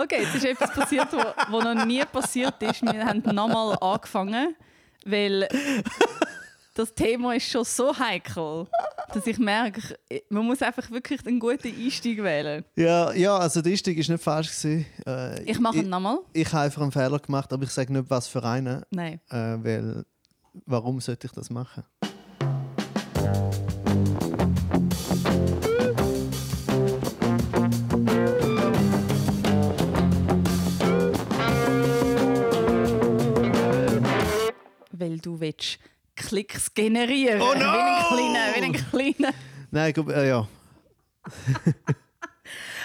Okay, jetzt ist etwas passiert, was noch nie passiert ist. Wir haben nochmal angefangen, weil das Thema ist schon so heikel, dass ich merke, man muss einfach wirklich einen guten Einstieg wählen. Ja, ja also der Einstieg war nicht falsch. Äh, ich mache ihn nochmal. Ich, ich habe einfach einen Fehler gemacht, aber ich sage nicht, was für einen. Nein. Äh, weil, warum sollte ich das machen? Weil du willst Klicks generieren. Oh no! Wie ein kleiner, wie ein kleiner. Nein, ich glaube, äh, ja.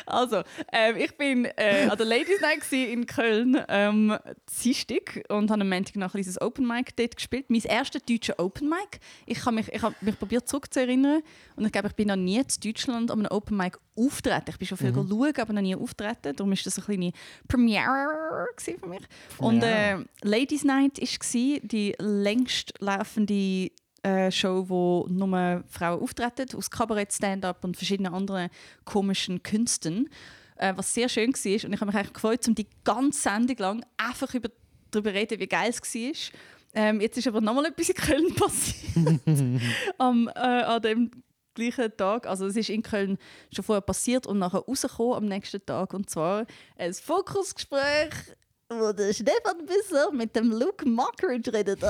Also, ähm, ich bin äh, an der Ladies Night in Köln ähm, Dienstag und habe am Montag noch ein Open Mic dort gespielt. Mein erstes deutsches Open Mic. Ich habe mich, ich hab mich probiert zurückzuerinnern und ich glaube, ich bin noch nie in Deutschland an einem Open Mic auftreten. Ich bin schon viel mhm. schauen, aber noch nie auftreten. Darum war das eine kleine Premiere für mich. Und äh, Ladies Night war die längst laufende äh, Show, wo nur Frauen auftreten, aus Kabarett, Stand-up und verschiedenen anderen komischen Künsten. Äh, was sehr schön war. Und ich habe mich eigentlich gefreut, um die ganze Sendung lang einfach über, darüber zu reden, wie geil es war. Ähm, jetzt ist aber nochmal etwas in Köln passiert. am, äh, an dem gleichen Tag. Also es ist in Köln schon vorher passiert und nachher rausgekommen am nächsten Tag. Und zwar ein Fokusgespräch wo der Stefan Bisser mit dem Luke Mockridge redet.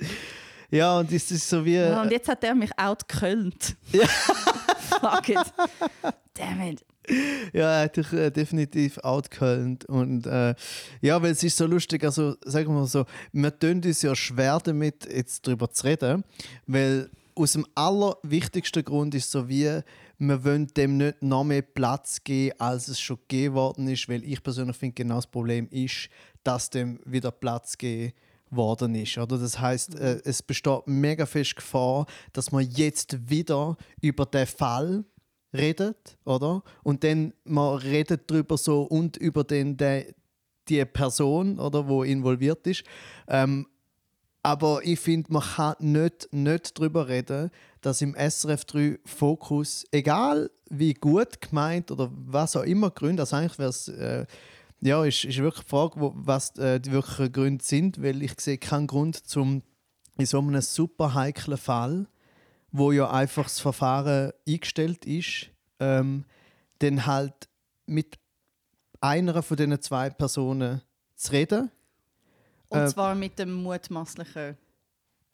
Ah, ja, und es ist so wie. Ja, und jetzt hat er mich outgekölnt. Ja. Fuck it. Damn it. Ja, er hat dich äh, definitiv outgekölnt. Und äh, ja, weil es ist so lustig, also sagen wir mal so, wir tun uns ja schwer damit, jetzt darüber zu reden, weil aus dem allerwichtigsten Grund ist so wie, wir wollen dem nicht noch mehr Platz geben, als es schon gegeben worden ist, weil ich persönlich finde, genau das Problem ist, dass dem wieder Platz gegeben worden ist. Oder? Das heißt, äh, es besteht mega fest Gefahr, dass man jetzt wieder über den Fall redet, oder? Und dann man redet darüber so und über den, der, die Person, oder, wo involviert ist. Ähm, aber ich finde, man kann nicht, nicht darüber reden, dass im SRF 3 Fokus, egal wie gut gemeint oder was auch immer Gründe, also eigentlich wäre es, äh, ja, ist, ist wirklich die Frage, wo, was äh, die wirklichen Gründe sind, weil ich sehe keinen Grund zum in so einem super heiklen Fall, wo ja einfach das Verfahren eingestellt ist, ähm, dann halt mit einer von diesen zwei Personen zu reden und äh, zwar mit dem mutmaßlichen.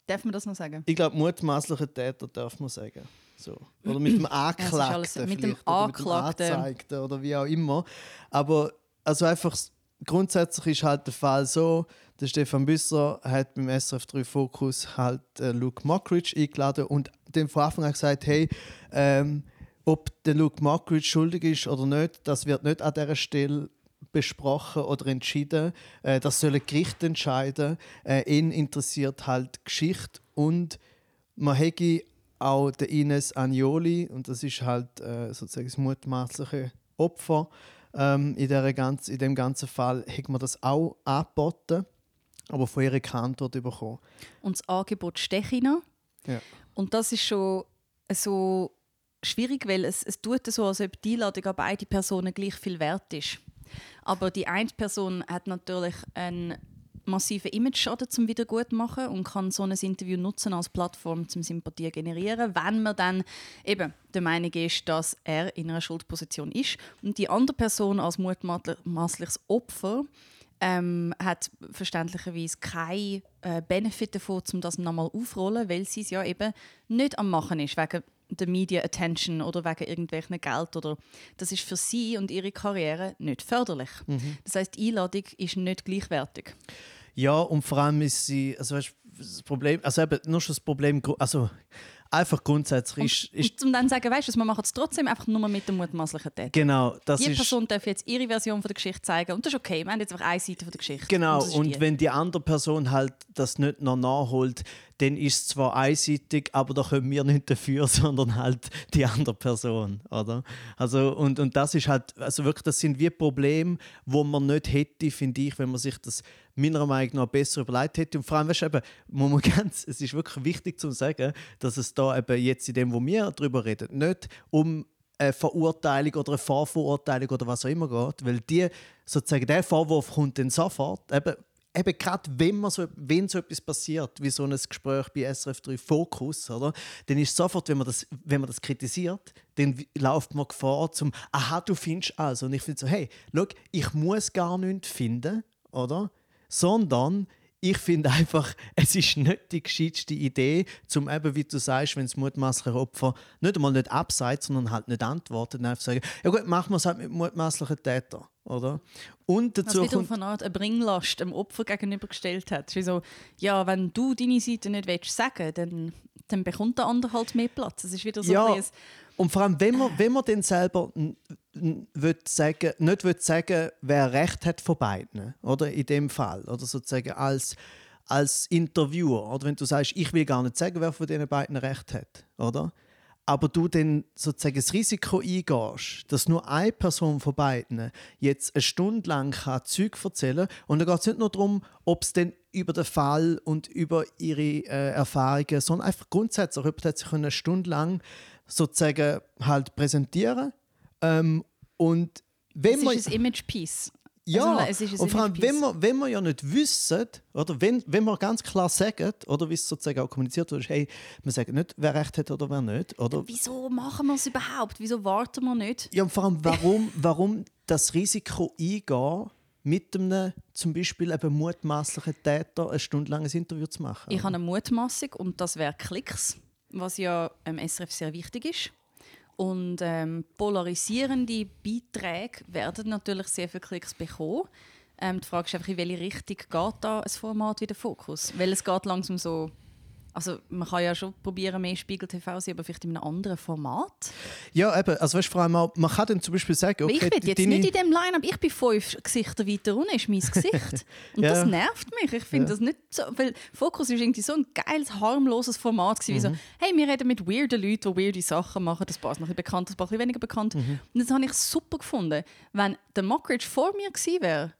Darf man das noch sagen? Ich glaube, mutmaßlichen Täter darf man sagen. So. Oder mit dem Anklagten. Ja, mit dem Anklagten. Oder mit dem oder wie auch immer. Aber also einfach grundsätzlich ist halt der Fall so, der Stefan Büsser hat beim SRF 3 Fokus halt äh, Luke Mockridge eingeladen und dem von Anfang an gesagt, hey, ähm, ob der Luke Mockridge schuldig ist oder nicht, das wird nicht an dieser Stelle besprochen oder entschieden. Äh, das sollen Gerichte entscheiden. Äh, ihn interessiert halt Geschichte und man hätte auch den Ines Agnoli und das ist halt äh, sozusagen das mutmaßliche Opfer ähm, in, der ganz, in dem ganzen Fall, hätte man das auch angeboten, aber von ihrer keine Antwort bekommen. Und das Angebot Stechina. Ja. Und das ist schon so schwierig, weil es, es tut so, als ob die Einladung an beide Personen gleich viel wert ist. Aber die eine Person hat natürlich einen massiven Image-Schaden zum Wiedergutmachen und kann so ein Interview nutzen als Plattform zum Sympathie generieren, wenn man dann eben der Meinung ist, dass er in einer Schuldposition ist. Und die andere Person als mutmaßliches Opfer ähm, hat verständlicherweise keinen äh, Benefit davon, um das nochmal aufzurollen, weil sie es ja eben nicht am Machen ist, wegen der Media Attention oder wegen irgendwelchen Geld oder das ist für sie und ihre Karriere nicht förderlich. Mhm. Das heißt, die Einladung ist nicht gleichwertig. Ja, und vor allem ist sie, also weißt, das Problem, also eben nur schon das Problem, also einfach grundsätzlich ist, ist und, und dann sagen, weißt du, man macht es trotzdem einfach nur mit dem mutmaßlichen Täter. Genau, das die ist, Person darf jetzt ihre Version von der Geschichte zeigen und das ist okay. Wir haben jetzt einfach eine Seite von der Geschichte. Genau, und, und wenn die andere Person halt das nicht noch nachholt, dann ist es zwar einseitig, aber da können wir nicht dafür, sondern halt die andere Person, oder? Also und, und das ist halt, also wirklich, das sind wie Probleme, wo man nicht hätte, finde ich, wenn man sich das meiner Meinung nach besser überlegt hätte. Und vor allem, weißt du, eben, man ganz, es ist wirklich wichtig zu sagen, dass es da eben jetzt in dem, wo wir darüber reden, nicht um eine Verurteilung oder eine Vorverurteilung oder was auch immer geht, weil die sozusagen der Vorwurf kommt dann sofort, eben, eben gerade wenn, man so, wenn so etwas passiert, wie so ein Gespräch bei SRF 3 Fokus, oder, dann ist sofort, wenn man, das, wenn man das kritisiert, dann läuft man Gefahr zum «Aha, du findest also». Und ich finde so «Hey, schau, ich muss gar nichts finden», oder? Sondern ich finde einfach, es ist nicht die gescheiteste Idee, zum eben, wie du sagst, wenn das mutmaßliche Opfer nicht einmal nicht abseits, sondern halt nicht antwortet, einfach sagen, ja gut, machen wir es halt mit mutmaßlichen Tätern, oder? Und dazu also kommt... von einer Art eine Bringlast dem Opfer gegenübergestellt hat. Ist so, ja, wenn du deine Seite nicht willst sagen dann, dann bekommt der andere halt mehr Platz. Es ist wieder so ja, ein und vor allem, wenn man, wenn man dann selber sagen, nicht will sagen, wer Recht hat von beiden, oder in dem Fall, oder sozusagen als, als Interviewer, oder wenn du sagst, ich will gar nicht sagen, wer von den beiden Recht hat, oder? Aber du dann sozusagen das Risiko eingehst, dass nur eine Person von beiden jetzt eine Stunde lang kann Zeug erzählen kann. Und da geht es nicht nur darum, ob es dann über den Fall und über ihre äh, Erfahrungen, sondern einfach grundsätzlich, ob sie eine Stunde lang sozusagen halt präsentieren. Ähm, und wenn man, ist ein Image-Piece. Ja, also, und vor allem, wenn wir, wenn wir ja nicht wissen, oder wenn, wenn wir ganz klar sagen, oder wie es sozusagen auch kommuniziert wird, hey, wir sagen nicht, wer recht hat oder wer nicht. Oder? Wieso machen wir es überhaupt? Wieso warten wir nicht? Ja, und vor allem, warum, warum das Risiko eingehen, mit einem zum Beispiel eben mutmaßlichen Täter ein stundenlanges Interview zu machen? Ich habe eine Mutmaßung und das wäre Klicks was ja im SRF sehr wichtig ist. Und ähm, polarisierende Beiträge werden natürlich sehr viele Klicks bekommen. Ähm, die Frage ist einfach, in welche Richtung geht da ein Format wie der Fokus? Weil es geht langsam so also man kann ja schon probieren, mehr Spiegel TV zu sehen, aber vielleicht in einem anderen Format. Ja, eben. Also weißt, vor allem auch, man kann dann zum Beispiel sagen, okay, ich bin jetzt deine... nicht in dem Line-Up, ich bin fünf Gesichter weiter unten, ist mein Gesicht. Und ja. das nervt mich. Ich finde ja. das nicht so, weil Fokus ist irgendwie so ein geiles, harmloses Format gewesen, mhm. wie so, hey, wir reden mit weirden Leuten, die weirde Sachen machen, das passt noch ein bisschen bekannt, das passt ein bisschen weniger bekannt. Mhm. Und das habe ich super gefunden. Wenn der Mockridge vor mir gewesen wäre,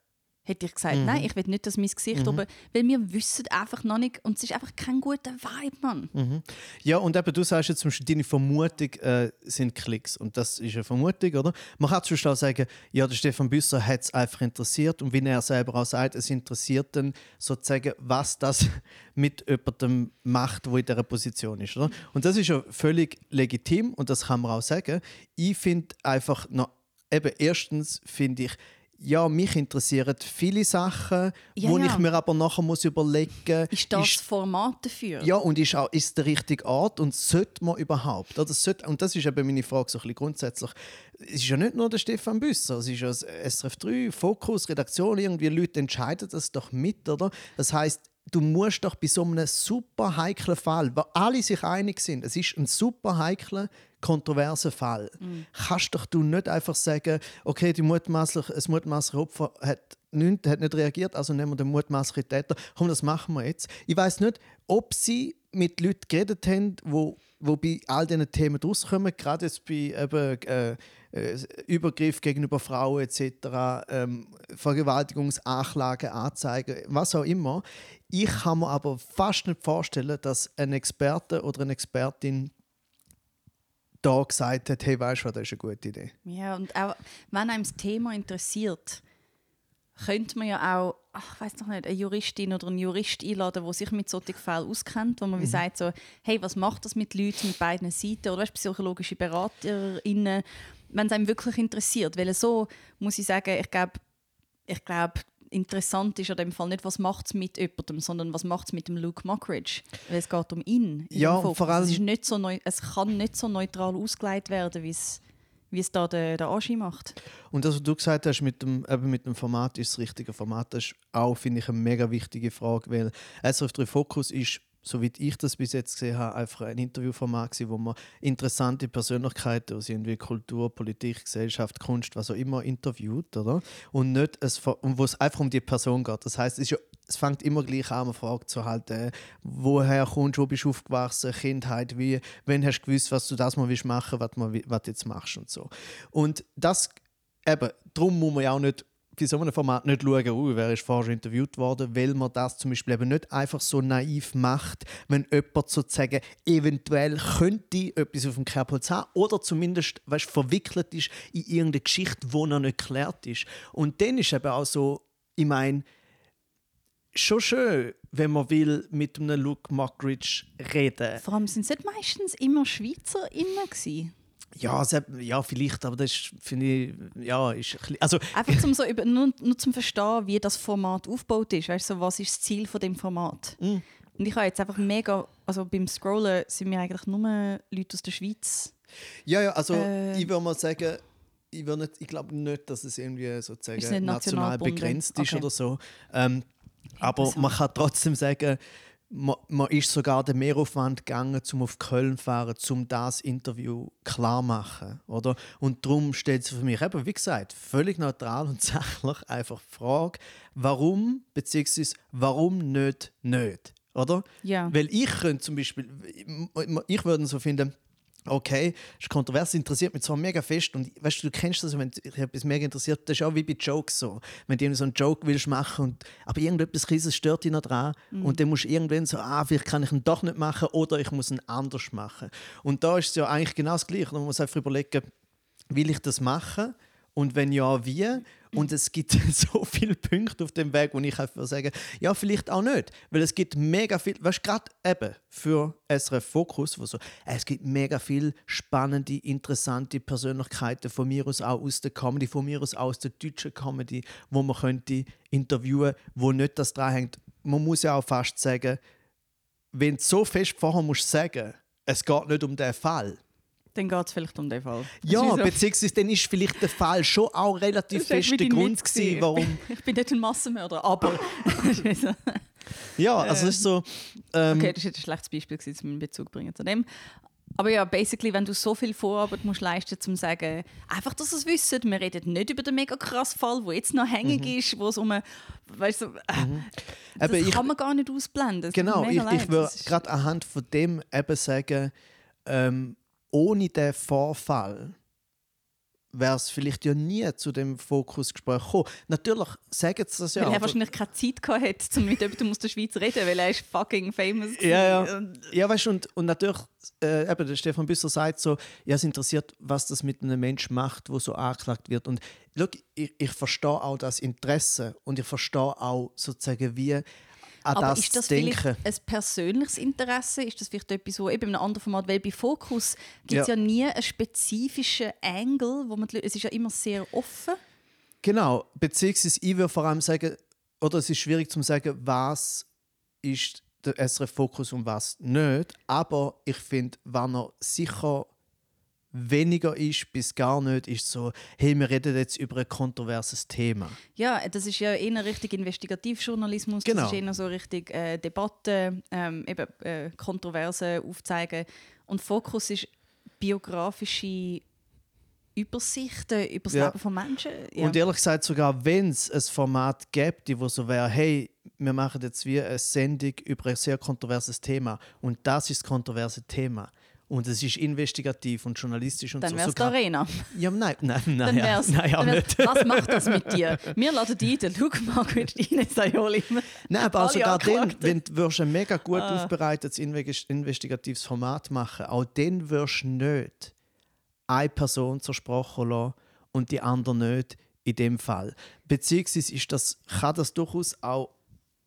hätte ich gesagt, mhm. nein, ich will nicht, dass mein Gesicht mhm. oben, weil wir wissen einfach noch nicht und es ist einfach kein guter Vibe, Mann. Mhm. Ja, und eben, du sagst jetzt zum Beispiel, deine Vermutung äh, sind Klicks und das ist eine Vermutung, oder? Man kann zum Beispiel auch sagen, ja, der Stefan Büsser hat es einfach interessiert und wie er selber auch sagt, es interessiert dann sozusagen, was das mit jemandem macht, der in dieser Position ist, oder? Und das ist ja völlig legitim und das kann man auch sagen. Ich finde einfach noch, eben erstens finde ich, ja, mich interessieren viele Sachen, ja, wo ja. ich mir aber nachher muss überlegen muss. Ist das ist, Format dafür? Ja, und ist, auch, ist der richtige Art und sollte man überhaupt? Oder sollte, und das ist eben meine Frage so ein bisschen grundsätzlich. Es ist ja nicht nur der Stefan Büsser, es ist ja SRF 3, Fokus, Redaktion, irgendwie Leute entscheiden das doch mit, oder? Das heißt du musst doch bei so einem super heiklen Fall, wo alle sich einig sind, es ist ein super heikler, kontroverser Fall, mhm. kannst doch du nicht einfach sagen, okay, die mutmaßlich, das mutmaßliche Opfer hat nicht, hat nicht reagiert, also nehmen wir den mutmaßlichen Täter. Komm, das machen wir jetzt. Ich weiß nicht, ob sie mit Leuten geredet haben, wo, wo bei all diesen Themen rauskommen, gerade jetzt bei eben, äh, äh, Übergriff gegenüber Frauen etc., ähm, Vergewaltigungsanklagen, Anzeigen, was auch immer. Ich kann mir aber fast nicht vorstellen, dass ein Experte oder eine Expertin da gesagt hat, hey, weißt du, das ist eine gute Idee. Ja, und auch wenn einem das Thema interessiert, könnte man ja auch, ach, weiß noch nicht, eine Juristin oder einen Jurist einladen, der sich mit solchen Fällen auskennt, wo man mhm. wie sagt so, hey, was macht das mit Leuten mit beiden Seiten oder weißt, psychologische BeraterInnen, wenn es einem wirklich interessiert, weil so muss ich sagen, ich glaube, ich glaube, interessant ist an dem Fall nicht, was macht es mit jemandem, sondern was macht es mit dem Luke Mockridge. Weil es geht um ihn. Ja, vor allem... Es, ist nicht so neu, es kann nicht so neutral ausgelegt werden, wie es wie es da der, der Aschi macht. Und das, was du gesagt hast mit dem, eben mit dem Format, ist das richtige Format. Das ist auch, finde ich, eine mega wichtige Frage, weil SRF 3 Fokus ist soweit ich das bis jetzt gesehen habe, einfach ein Interviewformat gewesen, wo man interessante Persönlichkeiten aus irgendwie Kultur, Politik, Gesellschaft, Kunst, was auch immer interviewt, oder? Und nicht es, wo es einfach um die Person geht. Das heißt, es, es fängt immer gleich an, man fragt so halt, äh, woher kommst du, wo bist du aufgewachsen, Kindheit, wie, wenn hast du gewusst, was du das mal willst machen, was, was du jetzt machst und so. Und das, eben, darum muss man ja auch nicht bei so einem Format nicht schauen, uh, wer ist vorher interviewt worden, weil man das zum Beispiel eben nicht einfach so naiv macht, wenn jemand sozusagen eventuell könnte etwas auf dem Kerbholz haben oder zumindest weißt, verwickelt ist in irgendeine Geschichte, die noch nicht geklärt ist. Und dann ist eben auch so, ich meine, schon schön, wenn man will, mit einem Luke Mockridge reden. Vor allem sind es nicht meistens immer SchweizerInnen gewesen. Ja, ja, vielleicht, aber das finde ich, ja, ist ein also Einfach zum so über, nur, nur zum Verstehen, wie das Format aufgebaut ist. Weißt du, so, was ist das Ziel von dem Format? Mm. Und ich habe jetzt einfach mega, also beim Scrollen sind mir eigentlich nur Leute aus der Schweiz. Ja, ja, also Äh. ich würde mal sagen, ich, nicht, ich glaube nicht, dass es irgendwie sozusagen national national begrenzt ist Okay. oder so. Ähm, aber man kann trotzdem sagen, man, man ist sogar den Mehraufwand gegangen, um auf Köln zu fahren, um das Interview klar zu machen. Oder? Und darum stellt sich für mich eben, wie gesagt, völlig neutral und sachlich einfach die Frage, warum, beziehungsweise warum nicht nicht? Oder? Ja. Weil ich könnte zum Beispiel, ich würde so finden, okay, ist kontrovers, interessiert mich zwar mega fest und weißt du, du kennst das, wenn dich etwas mega interessiert, das ist auch wie bei Jokes so. Wenn du so einen Joke willst machen und aber irgendetwas Riesen stört dich noch dran und dann musst du irgendwann so, ah, vielleicht kann ich ihn doch nicht machen oder ich muss ihn anders machen. Und da ist es ja eigentlich genau das Gleiche. Man muss einfach überlegen, will ich das machen? Und wenn ja, wie? Und es gibt so viele Punkte auf dem Weg, wo ich einfach sage, ja, vielleicht auch nicht. Weil es gibt mega viel, weißt du, gerade eben für SRF Fokus, wo so, es gibt mega viele spannende, interessante Persönlichkeiten von mir aus auch aus der Comedy, von mir aus auch aus der deutschen Comedy, wo man könnte interviewen, wo nicht das dran hängt. Man muss ja auch fast sagen, wenn du so fest vorher musst sagen, es geht nicht um den Fall, Dann geht es vielleicht um den Fall. Das ja, so- beziehungsweise dann ist vielleicht der Fall schon auch relativ Das war fest der Grund gewesen, warum. Ich bin nicht ein Massenmörder, aber. Ja, also es ist so. Ähm, okay, das ist jetzt ein schlechtes Beispiel, um einen Bezug zu bringen zu dem. Aber ja, basically, wenn du so viel Vorarbeit musst leisten musst, um zu sagen, einfach, dass es wisst, wir reden nicht über den mega krassen Fall, der jetzt noch hängig ist, wo es um weißt du, äh, das Eben, ich- kann man gar nicht ausblenden. Mir Genau, ich, leid. ich würde Das gerade anhand von dem eben sagen, ähm, ohne den Vorfall wäre es vielleicht ja nie zu dem Fokusgespräch gekommen. Natürlich sagen sie das ja. Weil er wahrscheinlich keine Zeit gehabt hat, um mit jemandem aus der Schweiz reden, weil er ist fucking famous. Ja, ja. Ja, weißt du, und, und natürlich, äh, eben, der Stefan Büsser sagt so, ja, es interessiert, was das mit einem Menschen macht, wo so angeklagt wird. Und schau, ich, ich verstehe auch das Interesse und ich verstehe auch sozusagen, wie an Aber das, ist das denken. vielleicht ein persönliches Interesse? Ist das vielleicht etwas, wo eben in einem anderen Format, weil bei Fokus gibt es Ja. ja. nie einen spezifischen Angle, wo man es ist ja immer sehr offen. Genau, beziehungsweise ich würde vor allem sagen, oder es ist schwierig zu sagen, was ist der SRF-Fokus und was nicht. Aber ich finde, wenn er sicher weniger ist bis gar nicht, ist so, hey, wir reden jetzt über ein kontroverses Thema. Ja, das ist ja eher richtig Investigativjournalismus, Genau. das ist eher so richtig äh, Debatten, ähm, eben äh, Kontroversen aufzeigen. Und Fokus ist biografische Übersichten über das Ja. Leben von Menschen. Ja. Und ehrlich gesagt, sogar wenn es ein Format gäbe, wo so wäre, hey, wir machen jetzt wie eine Sendung über ein sehr kontroverses Thema und das ist das kontroverse Thema. Und es ist investigativ und journalistisch und dann so. wäre es Arena. Ja, nein, nein, nein, Dann ja, wär's, nein, auch dann wär's, nicht. Was macht das mit dir? Wir laden die, den Luke Margaret, Ines Aioli. Nein, aber sogar dann, Angeklagten. wenn du ein mega gut Ah. aufbereitetes Inve- investigatives Format machen auch dann wirst du nicht eine Person zur Sprache lassen und die andere nicht in dem Fall. Beziehungsweise ist das, kann das durchaus auch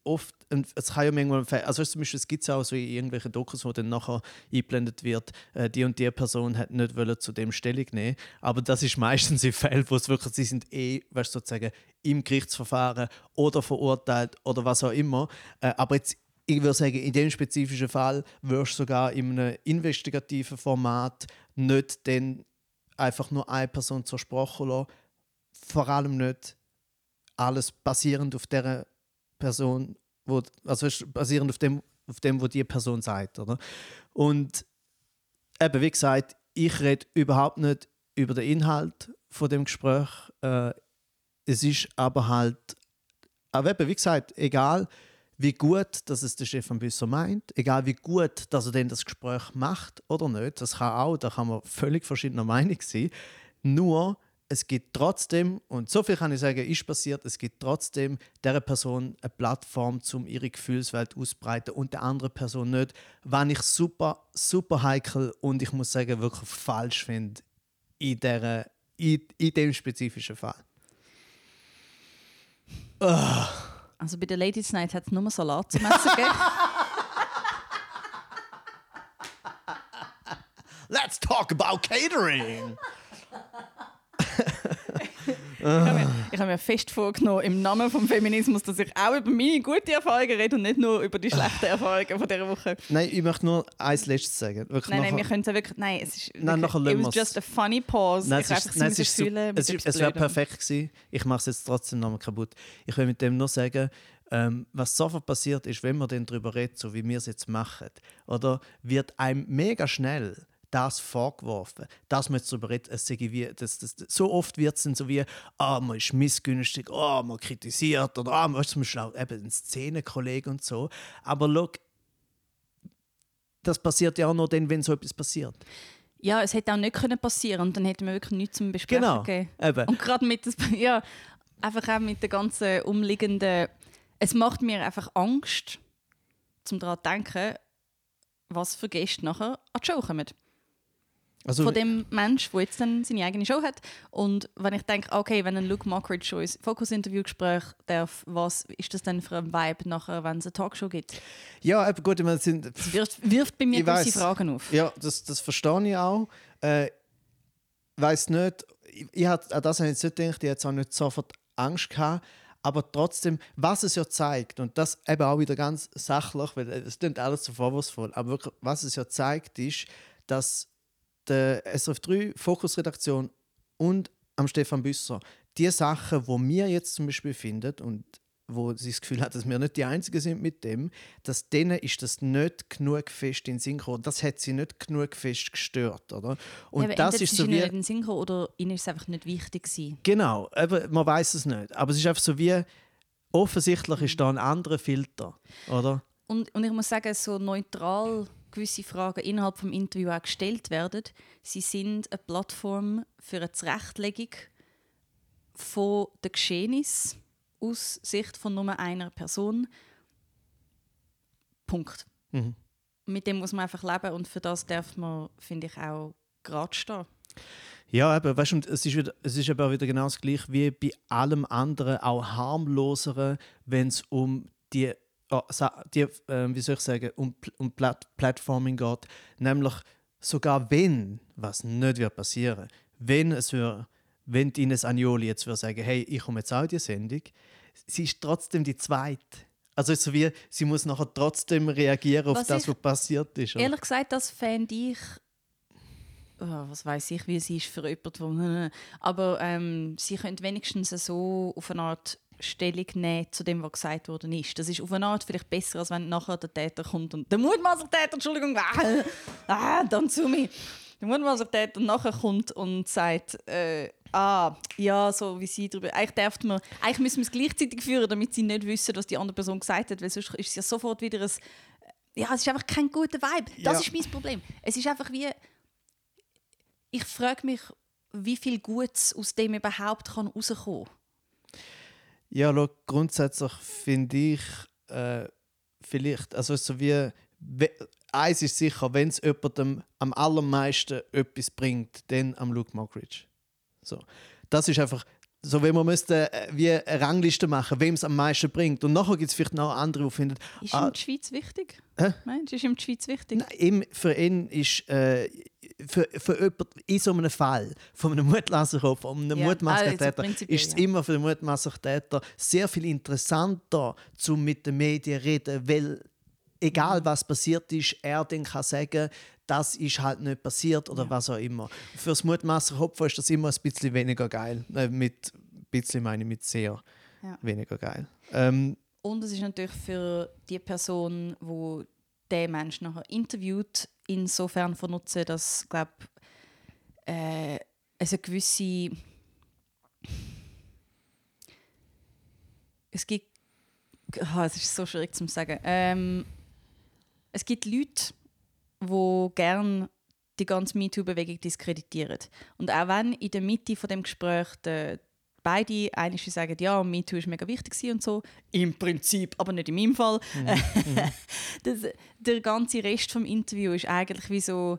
oft, es kann ja manchmal, also zum Beispiel, es gibt es auch so in irgendwelchen Dokus, wo dann nachher eingeblendet wird, äh, die und die Person hat nicht wollen zu dem Stellung nehmen, aber das ist meistens in Fällen, wo es wirklich, sie sind eh, weißt, sozusagen im Gerichtsverfahren oder verurteilt oder was auch immer, äh, aber jetzt ich würde sagen, in dem spezifischen Fall wirst du sogar in einem investigativen Format nicht dann einfach nur eine Person zur Sprache lassen. Vor allem nicht alles basierend auf der Person, wo, also basierend auf dem, auf dem, was die Person sagt. Oder? Und eben, wie gesagt, ich rede überhaupt nicht über den Inhalt von dem Gespräch. Äh, es ist aber halt, aber eben, wie gesagt, egal wie gut dass es der Stefan Büsser meint, egal wie gut dass er denn das Gespräch macht oder nicht, das kann auch, da kann man völlig verschiedener Meinung sein. Nur es gibt trotzdem, und so viel kann ich sagen, ist passiert, es gibt trotzdem der Person eine Plattform, um ihre Gefühlswelt auszubreiten und der anderen Person nicht, was ich super, super heikel und ich muss sagen, wirklich falsch finde in, der, in, in dem spezifischen Fall. Also bei der Ladies Night hat es nur Salat zum Essen gegeben. Let's talk about catering! Ich habe mir, ich habe mir fest vorgenommen, im Namen des Feminismus, dass ich auch über meine guten Erfahrungen rede und nicht nur über die schlechten Erfahrungen von dieser Woche. Nein, ich möchte nur eins letztes sagen. Wirklich Nein, nein, wir können es ja wirklich. Nein, es ist. Nein, wirklich, nachher it was just a funny pause. Nein, ich es ist, nein, es ist mit Es, ist, es wäre perfekt gewesen. Ich mache es jetzt trotzdem nochmal kaputt. Ich will mit dem nur sagen, ähm, was sofort passiert ist, wenn man dann darüber redet, so wie wir es jetzt machen, oder wird einem mega schnell das vorgeworfen, dass man jetzt darüber redet, es sei wie, das, das, so oft wird es dann so wie, ah, man ist missgünstig, ah, man kritisiert, oder ah, man ist zum Beispiel auch eben ein Szenenkollege und so. Aber schau, das passiert ja auch nur dann, wenn so etwas passiert. Ja, es hätte auch nicht können passieren und dann hätten wir wirklich nichts zum Besprechen Genau, gegeben. eben. Und gerade mit, das, ja, einfach auch mit der ganzen umliegenden. Es macht mir einfach Angst, zum daran zu denken, was für Gäste nachher an die Show kommen. Also, Von dem Mensch, der jetzt dann seine eigene Show hat. Und wenn ich denke, okay, wenn ein Luke Mockridge schon ins Fokus-Interview-Gespräch darf, was ist das denn für ein Vibe nachher, wenn es eine Talkshow gibt? ja, eben gut, ich meine, es sind Das wirft, wirft bei mir gewisse weiss. Fragen auf. Ja, das, das verstehe ich auch. Äh, weiß nicht, ich, ich an das habe ich jetzt nicht gedacht, ich hatte jetzt auch nicht sofort Angst gehabt. Aber trotzdem, was es ja zeigt, und das eben auch wieder ganz sachlich, weil es klingt alles so vorwurfsvoll, aber wirklich, was es ja zeigt, ist, dass der SRF 3 Fokusredaktion und am Stefan Büsser die Sachen, wo wir jetzt zum Beispiel finden und wo sie das Gefühl hat, dass wir nicht die Einzigen sind mit dem, dass denen ist das nicht genug fest in Synchro. Das hat sie nicht genug fest gestört, oder? Und ja, aber das ist so wie nicht ein Synchro oder ihnen ist es einfach nicht wichtig gewesen. genau, eben, man weiß es nicht, aber es ist einfach so wie offensichtlich ist da ein anderer Filter, oder? Und, und ich muss sagen, so neutral gewisse Fragen innerhalb des Interviews auch gestellt werden, sie sind eine Plattform für eine Zurechtlegung von den Geschehnissen aus Sicht von nur einer Person. Punkt. Mhm. Mit dem muss man einfach leben und für das darf man, finde ich, auch gerade stehen. Ja, eben, weißt du, und es ist, wieder, es ist aber auch wieder genau das Gleiche wie bei allem anderen, auch harmloseren, wenn es um die, oh, sa- die äh, wie soll ich sagen, um, um Plat Platforming geht. Nämlich sogar wenn, was nicht wird passieren, wenn es wär, wenn Ines Agnoli jetzt würde sagen, hey, ich komme jetzt auch in die Sendung, sie ist trotzdem die Zweite. Also so wie, sie muss nachher trotzdem reagieren auf Was das, ich- was passiert ist. oder? Ehrlich gesagt, das fände ich. Oh, was weiß ich, wie sie ist für jemanden. Aber ähm, sie könnte wenigstens so auf eine Art Stellung nehmen zu dem, was gesagt worden ist. Das ist auf eine Art vielleicht besser, als wenn nachher der Täter kommt und der Mutmaßertäter, Entschuldigung, ah, ah, dann zu mir. Der Mutmaßertäter nachher kommt und sagt, äh, ah, ja, so wie sie darüber. Eigentlich darf man, eigentlich müssen wir es gleichzeitig führen, damit sie nicht wissen, was die andere Person gesagt hat, weil sonst ist es ja sofort wieder ein ja, es ist einfach kein guter Vibe. Das Ja. ist mein Problem. Es ist einfach wie. Ich frage mich, wie viel Gutes aus dem überhaupt kann rauskommen kann. Ja, schau, grundsätzlich finde ich äh, vielleicht, also so wie, we, eins ist sicher, wenn es jemandem am allermeisten etwas bringt, dann am Luke Mockridge. So. Das ist einfach, so wie man müsste äh, wie eine Rangliste machen, wem es am meisten bringt. Und nachher gibt es vielleicht noch andere, die finden, Ist ah, ihm die Schweiz wichtig? Hä? Meinst du, ist ihm die Schweiz wichtig? Nein, ihm, für ihn ist äh, für, für jemanden in so einem Fall von einem Mutlasserkopf, von einem Ja, Mutmassertäter, also ist es ja. immer für den Mutmassertäter sehr viel interessanter, zu mit den Medien reden, weil Mhm. egal was passiert ist, er dann kann sagen, das ist halt nicht passiert oder was auch immer. Für das Mutmasserkopf ist das immer ein bisschen weniger geil. Äh, mit ein bisschen meine ich mit sehr Ja. weniger geil. Ähm, Und es ist natürlich für die Person, wo der Mensch nachher interviewt, insofern von Nutzen, dass glaub, äh, es eine gewisse es gibt ah, es ist so schwierig zu sagen. Ähm, es gibt Leute, wo gern die ganze MeToo-Bewegung diskreditieren. Und auch wenn in der Mitte von dem Gespräch der, beide eigentlich sagen, ja, MeToo ist mega wichtig und so, im Prinzip, aber nicht in meinem Fall. Mhm. das, der ganze Rest vom Interview ist eigentlich wie so,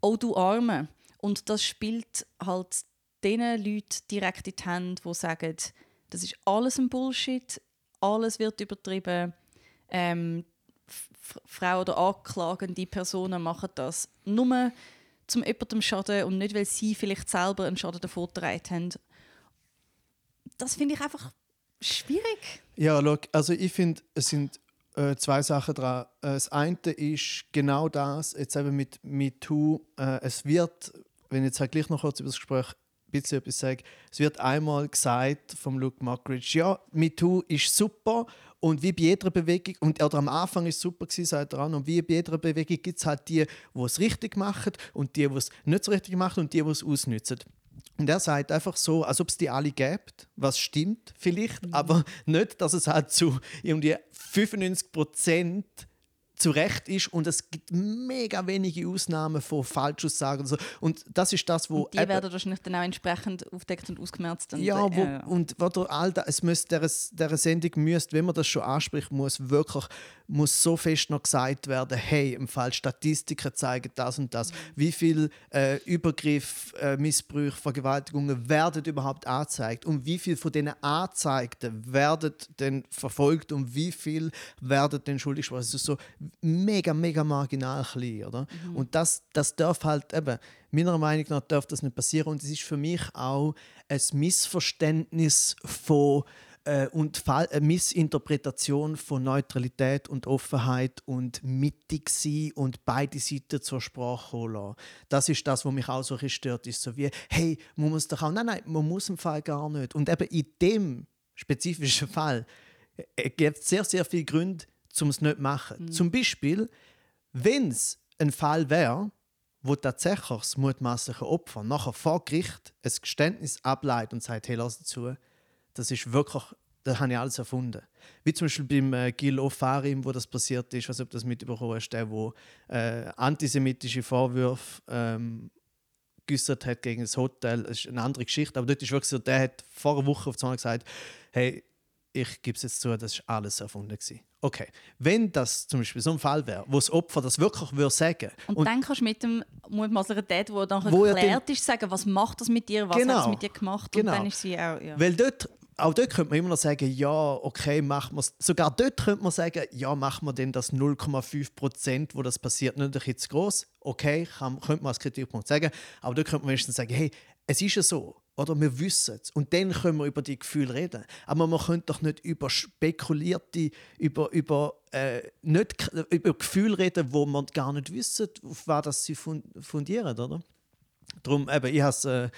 oh du Arme. Und das spielt halt den Leuten direkt in die Hände, die sagen, das ist alles ein Bullshit, alles wird übertrieben. Ähm, Frauen oder anklagende Personen machen das nur zum jemandem Schaden und nicht, weil sie vielleicht selber einen Schaden davon haben. Das finde ich einfach schwierig. Ja, look, also ich finde, es sind äh, zwei Sachen dran. Äh, das eine ist genau das, jetzt eben mit MeToo. Äh, es wird, wenn ich jetzt halt gleich noch kurz über das Gespräch ein bisschen etwas sage, es wird einmal gesagt vom Luke Mockridge, ja, MeToo ist super und wie bei jeder Bewegung, und, oder am Anfang es super, gewesen, sagt er an, und wie bei jeder Bewegung gibt es halt die, die es richtig machen und die, die es nicht so richtig machen und die, die es ausnutzen. Und er sagt einfach so, als ob es die alle gibt, was stimmt vielleicht, mhm. aber nicht, dass es halt zu irgendwie 95 Prozent zu Recht ist und es gibt mega wenige Ausnahmen von Falschaussagen und so. Und das ist das, wo... Und die werden wahrscheinlich dann auch entsprechend aufdeckt und ausgemerzt. Und, ja, wo, äh, und wo all das, es müsste, der, der Sendung müsste, wenn man das schon anspricht, muss wirklich muss so fest noch gesagt werden, hey, im Fall Statistiken zeigen das und das. Mhm. Wie viel äh, Übergriff, äh, Missbrauch, Vergewaltigungen werden überhaupt angezeigt und wie viel von diesen Anzeigten werden dann verfolgt und wie viel werden dann schuldig gesprochen. Also so mega, mega marginal klein, oder? Mhm. Und das, das darf halt eben, meiner Meinung nach darf das nicht passieren und es ist für mich auch ein Missverständnis von äh, und Fall, eine Missinterpretation von Neutralität und Offenheit und mittig sein und beide Seiten zur Sprache holen. Das ist das, was mich auch so stört, ist so wie, hey, man muss doch auch, nein, nein, man muss im Fall gar nicht. Und eben in dem spezifischen Fall äh, gibt es sehr, sehr viele Gründe, um es nicht zu machen. Mhm. Zum Beispiel, wenn es ein Fall wäre, wo tatsächlich das mutmaßliche Opfer nachher vor Gericht ein Geständnis ableitet und sagt, hey, lass zu, das ist wirklich, das habe ich alles erfunden. Wie zum Beispiel beim äh, Gil Ofarim, wo das passiert ist, was ob das mitbekommen hast, der, wo äh, antisemitische Vorwürfe ähm, geäußert hat gegen das Hotel. Das ist eine andere Geschichte, aber dort ist wirklich so, der hat vor einer Woche auf einmal gesagt, hey, ich gebe es jetzt zu, das war alles erfunden. Gewesen. Okay, wenn das zum Beispiel so ein Fall wäre, wo das Opfer das wirklich würde sagen und, und dann kannst du mit dem mutmaßlichen Dad, der dann erklärt ist, sagen, was macht das mit dir, was genau, hat es mit dir gemacht genau. und dann ist sie auch, ja. Weil dort auch dort könnte man immer noch sagen, ja, okay, machen wir Sogar dort könnte man sagen, ja, machen wir denn das 0,5 Prozent, wo das passiert, nicht ein zu groß. Okay, kann, könnte man als Kritikpunkt sagen. Aber dort könnte man wenigstens sagen, hey, es ist ja so. Oder wir wissen es. Und dann können wir über die Gefühle reden. Aber man könnte doch nicht über spekulierte, über, über, äh, nicht, über Gefühle reden, wo man gar nicht wissen, auf was sie fundieren, oder? Darum, eben, ich habe es äh,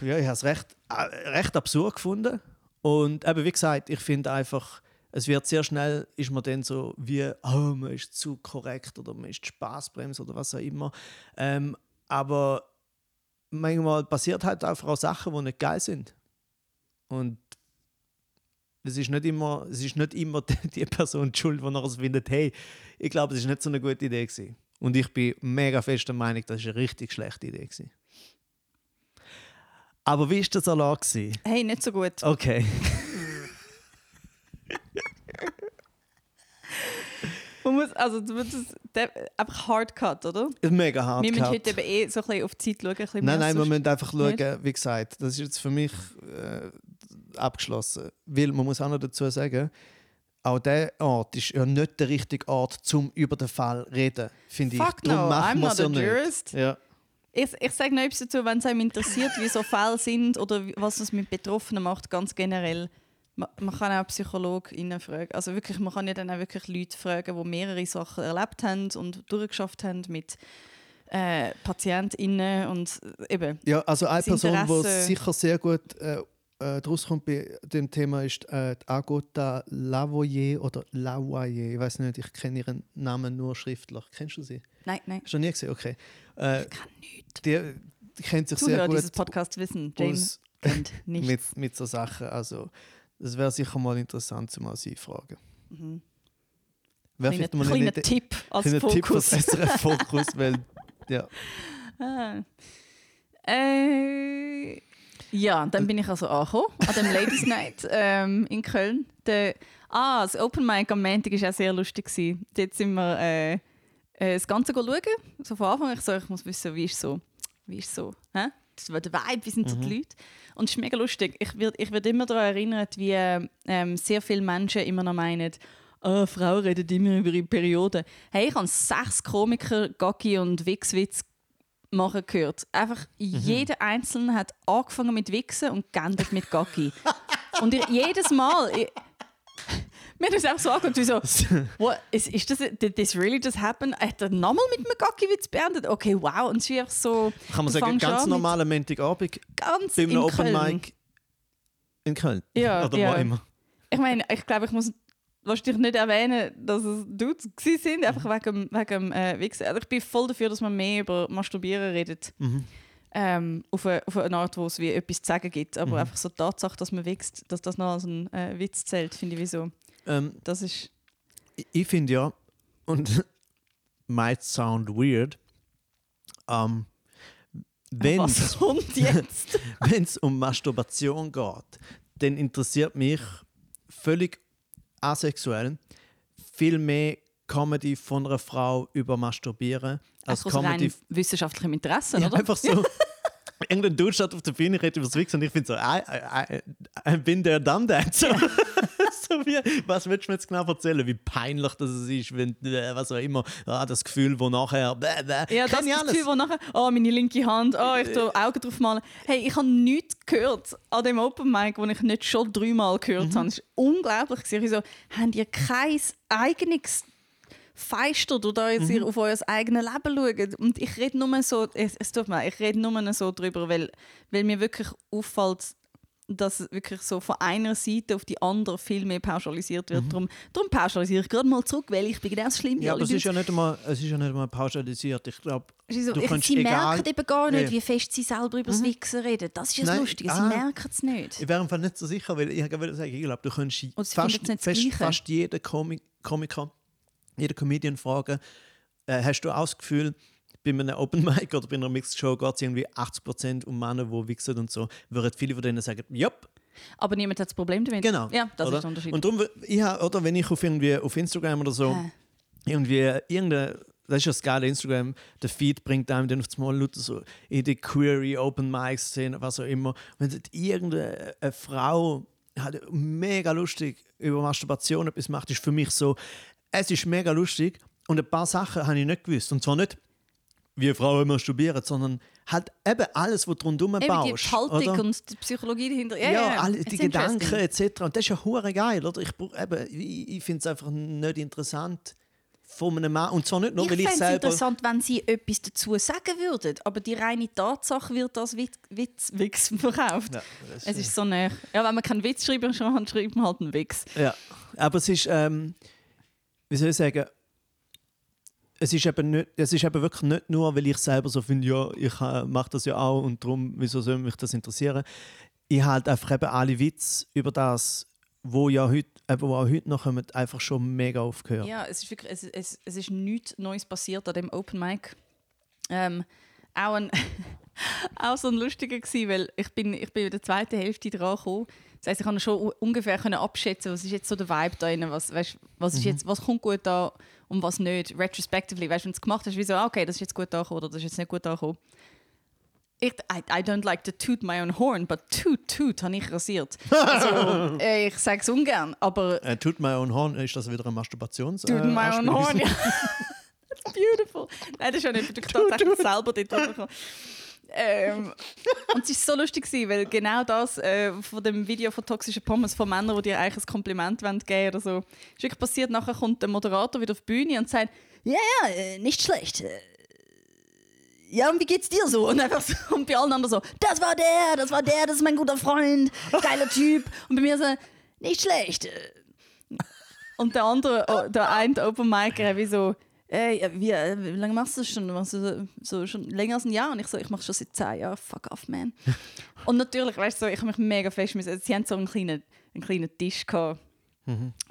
ja, recht, äh, recht absurd gefunden. Und eben, wie gesagt, ich finde einfach, es wird sehr schnell, ist man dann so wie, oh, man ist zu korrekt oder man ist Spaßbremse oder was auch immer. Ähm, aber manchmal passiert halt einfach auch Sachen, die nicht geil sind. Und es ist nicht immer, es ist nicht immer die Person die schuld, die nachher findet, hey, ich glaube, es ist nicht so eine gute Idee gewesen. Und ich bin mega fest der Meinung, das ist eine richtig schlechte Idee gewesen. Aber wie war der Salat? Hey, nicht so gut. Okay. Man muss, also du würdest einfach hard cut, oder? Mega hard Wir müssen heute eben eh so ein bisschen auf die Zeit schauen. Ein nein, nein, wir müssen einfach schauen, nicht? wie gesagt, das ist jetzt für mich äh, abgeschlossen. Weil man muss auch noch dazu sagen, auch dieser Ort ist ja nicht der richtige Ort, um über den Fall zu reden, finde ich. Fuck no, I'm not a jurist. Ja. Ich, ich sage noch etwas dazu, wenn es einem interessiert, wie so Fälle sind oder was es mit Betroffenen macht, ganz generell. Man, kann auch PsychologInnen fragen. Also wirklich, man kann ja dann auch wirklich Leute fragen, die mehrere Sachen erlebt haben und durchgeschafft haben mit äh, PatientInnen und eben. Ja, also eine Person, die sicher sehr gut äh, äh, daraus kommt bei dem Thema ist äh, Agota Lavoyer oder Lavoyer. Ich weiß nicht, ich kenne ihren Namen nur schriftlich. Kennst du sie? Nein, nein. Du nie gesehen? Okay. Äh, ich kann nichts. Die, die kennt sich Zuhörer sehr gut dieses Podcast wissen, James kennt nichts. mit, mit so Sachen. Also, das wäre sicher mal interessant, zu mal sie fragen. Mhm. Wäre vielleicht mal ein Tipp als Fokus. Tipp als Fokus, weil Ja. Ah. Äh, ja, dann bin ich also angekommen, an dem Ladies Night ähm, in Köln. Der, ah, das Open Mic am Montag war auch sehr lustig. Gewesen. Dort sind wir äh, äh, das Ganze schauen. So von Anfang ich so, ich muss wissen, wie ist so, wie ist so, hä? Das war der Vibe, wie sind so die Leute. Und es ist mega lustig. Ich werde ich werd immer daran erinnert, wie ähm, sehr viele Menschen immer noch meinen, oh, Frauen reden immer über ihre Periode. Hey, ich habe sechs Komiker, Gacki und Wichswitz machen gehört. Einfach jeder Einzelne hat angefangen mit Wichsen und geendet mit Gacki. und ich, jedes Mal... Ich, mir hat das einfach so angeguckt, wie so, what, is, is this, did this really just happen? Hat er nochmal mit einem Gacki-Witz beendet? Okay, wow. Und es ist einfach so... Kann man sagen, ganz normaler Montagabend Ganz bei einem in Open Köln. Mic in Köln. Ja, Oder ja. wo immer. Ich meine, ich glaube, ich muss wahrscheinlich nicht erwähnen, dass es Dudes sind, einfach Mhm. wegen, dem- wegen äh, Wichsen. Also ich bin voll dafür, dass man mehr über Masturbieren redet. Mhm. Ähm, auf, eine, auf eine Art, wo es wie etwas zu sagen gibt. Aber Mhm. einfach so die Tatsache, dass man wächst, dass das noch als ein äh, Witz zählt, finde ich wieso. Ähm, Das ist... ich- ich finde ja, und might sound weird, ähm, wenn es um Masturbation geht, dann interessiert mich völlig asexuell viel mehr Comedy von einer Frau über Masturbieren als Einfach aus Comedy. wissenschaftlichem Interesse, Ja, oder? einfach so. Irgendein Dude steht auf der Bühne, redet über das Wichsen und ich finde so, I, I, I, I been there, done that. So, so wie, was willst du mir jetzt genau erzählen, wie peinlich das ist, wenn, äh, was auch immer, ah, das Gefühl, wo nachher, bäh, bäh. Ja, das das. Gefühl, wo nachher, oh, meine linke Hand, oh, ich tue Augen drauf malen. Hey, ich habe nichts gehört an dem Open Mic, wo ich nicht schon dreimal gehört habe. Das war unglaublich. Ich so, habt ihr kein eigenes Feister, durch das ihr auf euer eigenes Leben schaut? Und ich rede nur so, es, es tut mir leid, ich rede nur so drüber, weil, weil mir wirklich auffällt, dass wirklich so von einer Seite auf die andere viel mehr pauschalisiert wird. Darum, darum pauschalisiere ich gerade mal zurück, weil ich bin genau schlimm Ja, aber es ist ja nicht einmal, es ist ja nicht einmal pauschalisiert. Ich glaube, Es ist So, Du ich, kannst sie egal- merken eben gar nicht, Nee. wie fest sie selber über das Wichsen reden. Das ist ja das Nein, Lustige. Sie ah. merken es nicht. Ich wäre einfach nicht so sicher, weil ich würde sagen, ich glaube, du sie fast, fast, fast jeden Comi Komiker, jeden Comedian fragen, äh, hast du auch das Gefühl, bei einem Open Mic oder bei einer Mixed Show geht es irgendwie 80% um Männer, die wichsen und so, würden viele von denen sagen, jupp, Aber niemand hat das Problem damit. genau. Ja, das oder? ist der Unterschied. Und darum, ich hab, oder wenn ich auf, irgendwie, auf Instagram oder so, Hä? irgendwie irgendeine, das ist ja das geile Instagram, der Feed bringt einem dann auf Mal lauter so in die Query, Open Mic Szene, was auch immer. Wenn irgendeine eine Frau halt mega lustig über Masturbation etwas macht, ist für mich so, es ist mega lustig und ein paar Sachen habe ich nicht gewusst. Und zwar nicht, wie Frauen masturbieren, sondern halt eben alles, was du rundherum Eben die baust. Haltung oder? und die Psychologie dahinter. ja, Ja, ja, alle, die Gedanken etc. Und das ist ja hure geil, oder? Ich, eben, ich, ich finde es einfach nicht interessant von einem Mann. Und zwar nicht nur, Ich weil ich selber... interessant, wenn sie etwas dazu sagen würden. Aber die reine Tatsache wird als Witz, Witz, Witz verkauft. Ja, Es ist so näher. Ja, wenn man keinen Witz schreiben kann, schreibt man halt einen Witz. Ja, aber es ist, ähm, wie soll ich sagen, es ist, eben nicht, es ist eben wirklich nicht nur, weil ich selber so finde, ja, ich äh, mache das ja auch und darum, wieso soll mich das interessieren? Ich halte einfach eben alle Witze über das, wo ja heute, eben, wo auch heute noch kommen, einfach schon mega aufgehört. Ja, es ist wirklich, es, es, es ist nichts Neues passiert an dem Open Mic. Ähm, auch, ein, auch so ein lustiger gewesen, weil ich bin, ich bin in der zweiten Hälfte dran gekommen. Das heisst, ich konnte schon ungefähr können abschätzen, was ist jetzt so der Vibe da drin, was, weißt, was, ist jetzt, was kommt gut an und was nicht. Retrospectively, weißt, wenn du es gemacht hast, wie so, ah, okay, das ist jetzt gut angekommen oder das ist jetzt nicht gut angekommen. Ich, I, I don't like to toot my own horn, but toot, toot habe ich rasiert. Also, äh, ich sage es ungern, aber Äh, tut my own horn, ist das wieder ein Masturbations... Dude, äh, my own horn. Ja. That's beautiful. Nein, das ist ja nicht, weil ich tatsächlich selber dort. Ähm, und es war so lustig, weil genau das äh, von dem Video von Toxische Pommes von Männern, die dir eigentlich ein Kompliment wollen geben oder so, ist wirklich passiert. Nachher kommt der Moderator wieder auf die Bühne und sagt, ja, ja, äh, nicht schlecht. Äh, ja, und wie geht's dir so? Und einfach so, und bei allen anderen so, das war der, das war der, das ist mein guter Freund, geiler Typ. Und bei mir so, nicht schlecht. Äh, und der andere, oh, der eine Open Micer, wie so, ey, wie, äh, wie lange machst du das schon? Machst du so, so schon länger als ein Jahr? Und ich so, ich mache schon seit zehn Jahren, fuck off, man. und natürlich, weißt du, so, ich habe mich mega fest müssen, sie haben so einen kleinen, einen kleinen Tisch gehabt,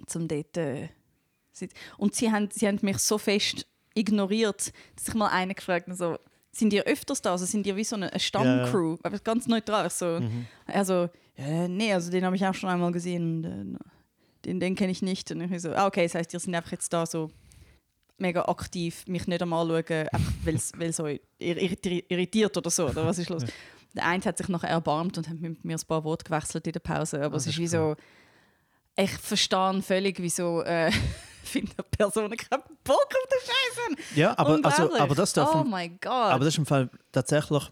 zum dort äh, Und sie haben, sie haben mich so fest ignoriert, dass ich mal einen gefragt habe, so, sind ihr öfters da? Also sind ihr wie so eine, Stammcrew? Aber ganz neutral. So, Mhm. Also, äh, nee, also den habe ich auch schon einmal gesehen. Und, äh, den den kenne ich nicht. Und ich so, ah, okay, das heißt, ihr sind einfach jetzt da so mega aktiv, mich nicht anschauen, einfach weil es irriti- irritiert oder so. Oder was ist los? Der eine hat sich nachher erbarmt und hat mit mir ein paar Worte gewechselt in der Pause. Aber Das es ist ist wie so, ich verstehe völlig, wieso äh, finden Personen keinen Bock auf den Scheiß. Ja, aber, also, aber das darf Oh mein Gott. Aber das ist im Fall tatsächlich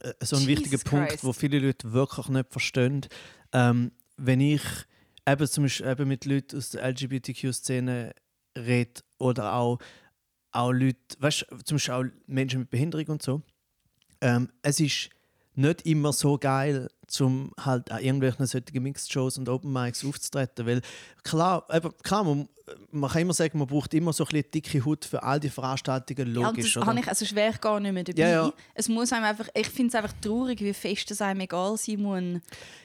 äh, so ein Jesus wichtiger Punkt, Christ. wo viele Leute wirklich nicht verstehen. Ähm, wenn ich eben zum Beispiel eben mit Leuten aus der LGBTQ-Szene rede oder auch, auch Leute, weißt du, zum Beispiel auch Menschen mit Behinderung und so, ähm, es ist nicht immer so geil, zum halt an irgendwelchen solchen Mixed-Shows und Open Mics aufzutreten, weil klar, eben, klar man, man kann immer sagen, man braucht immer so ein bisschen dicke Haut für all die Veranstaltungen, Ja, logisch, das oder? ich, also schwer gar nicht mehr dabei. Ja, ja. Es muss einem einfach, ich finde es einfach traurig, wie fest es einem egal sein muss,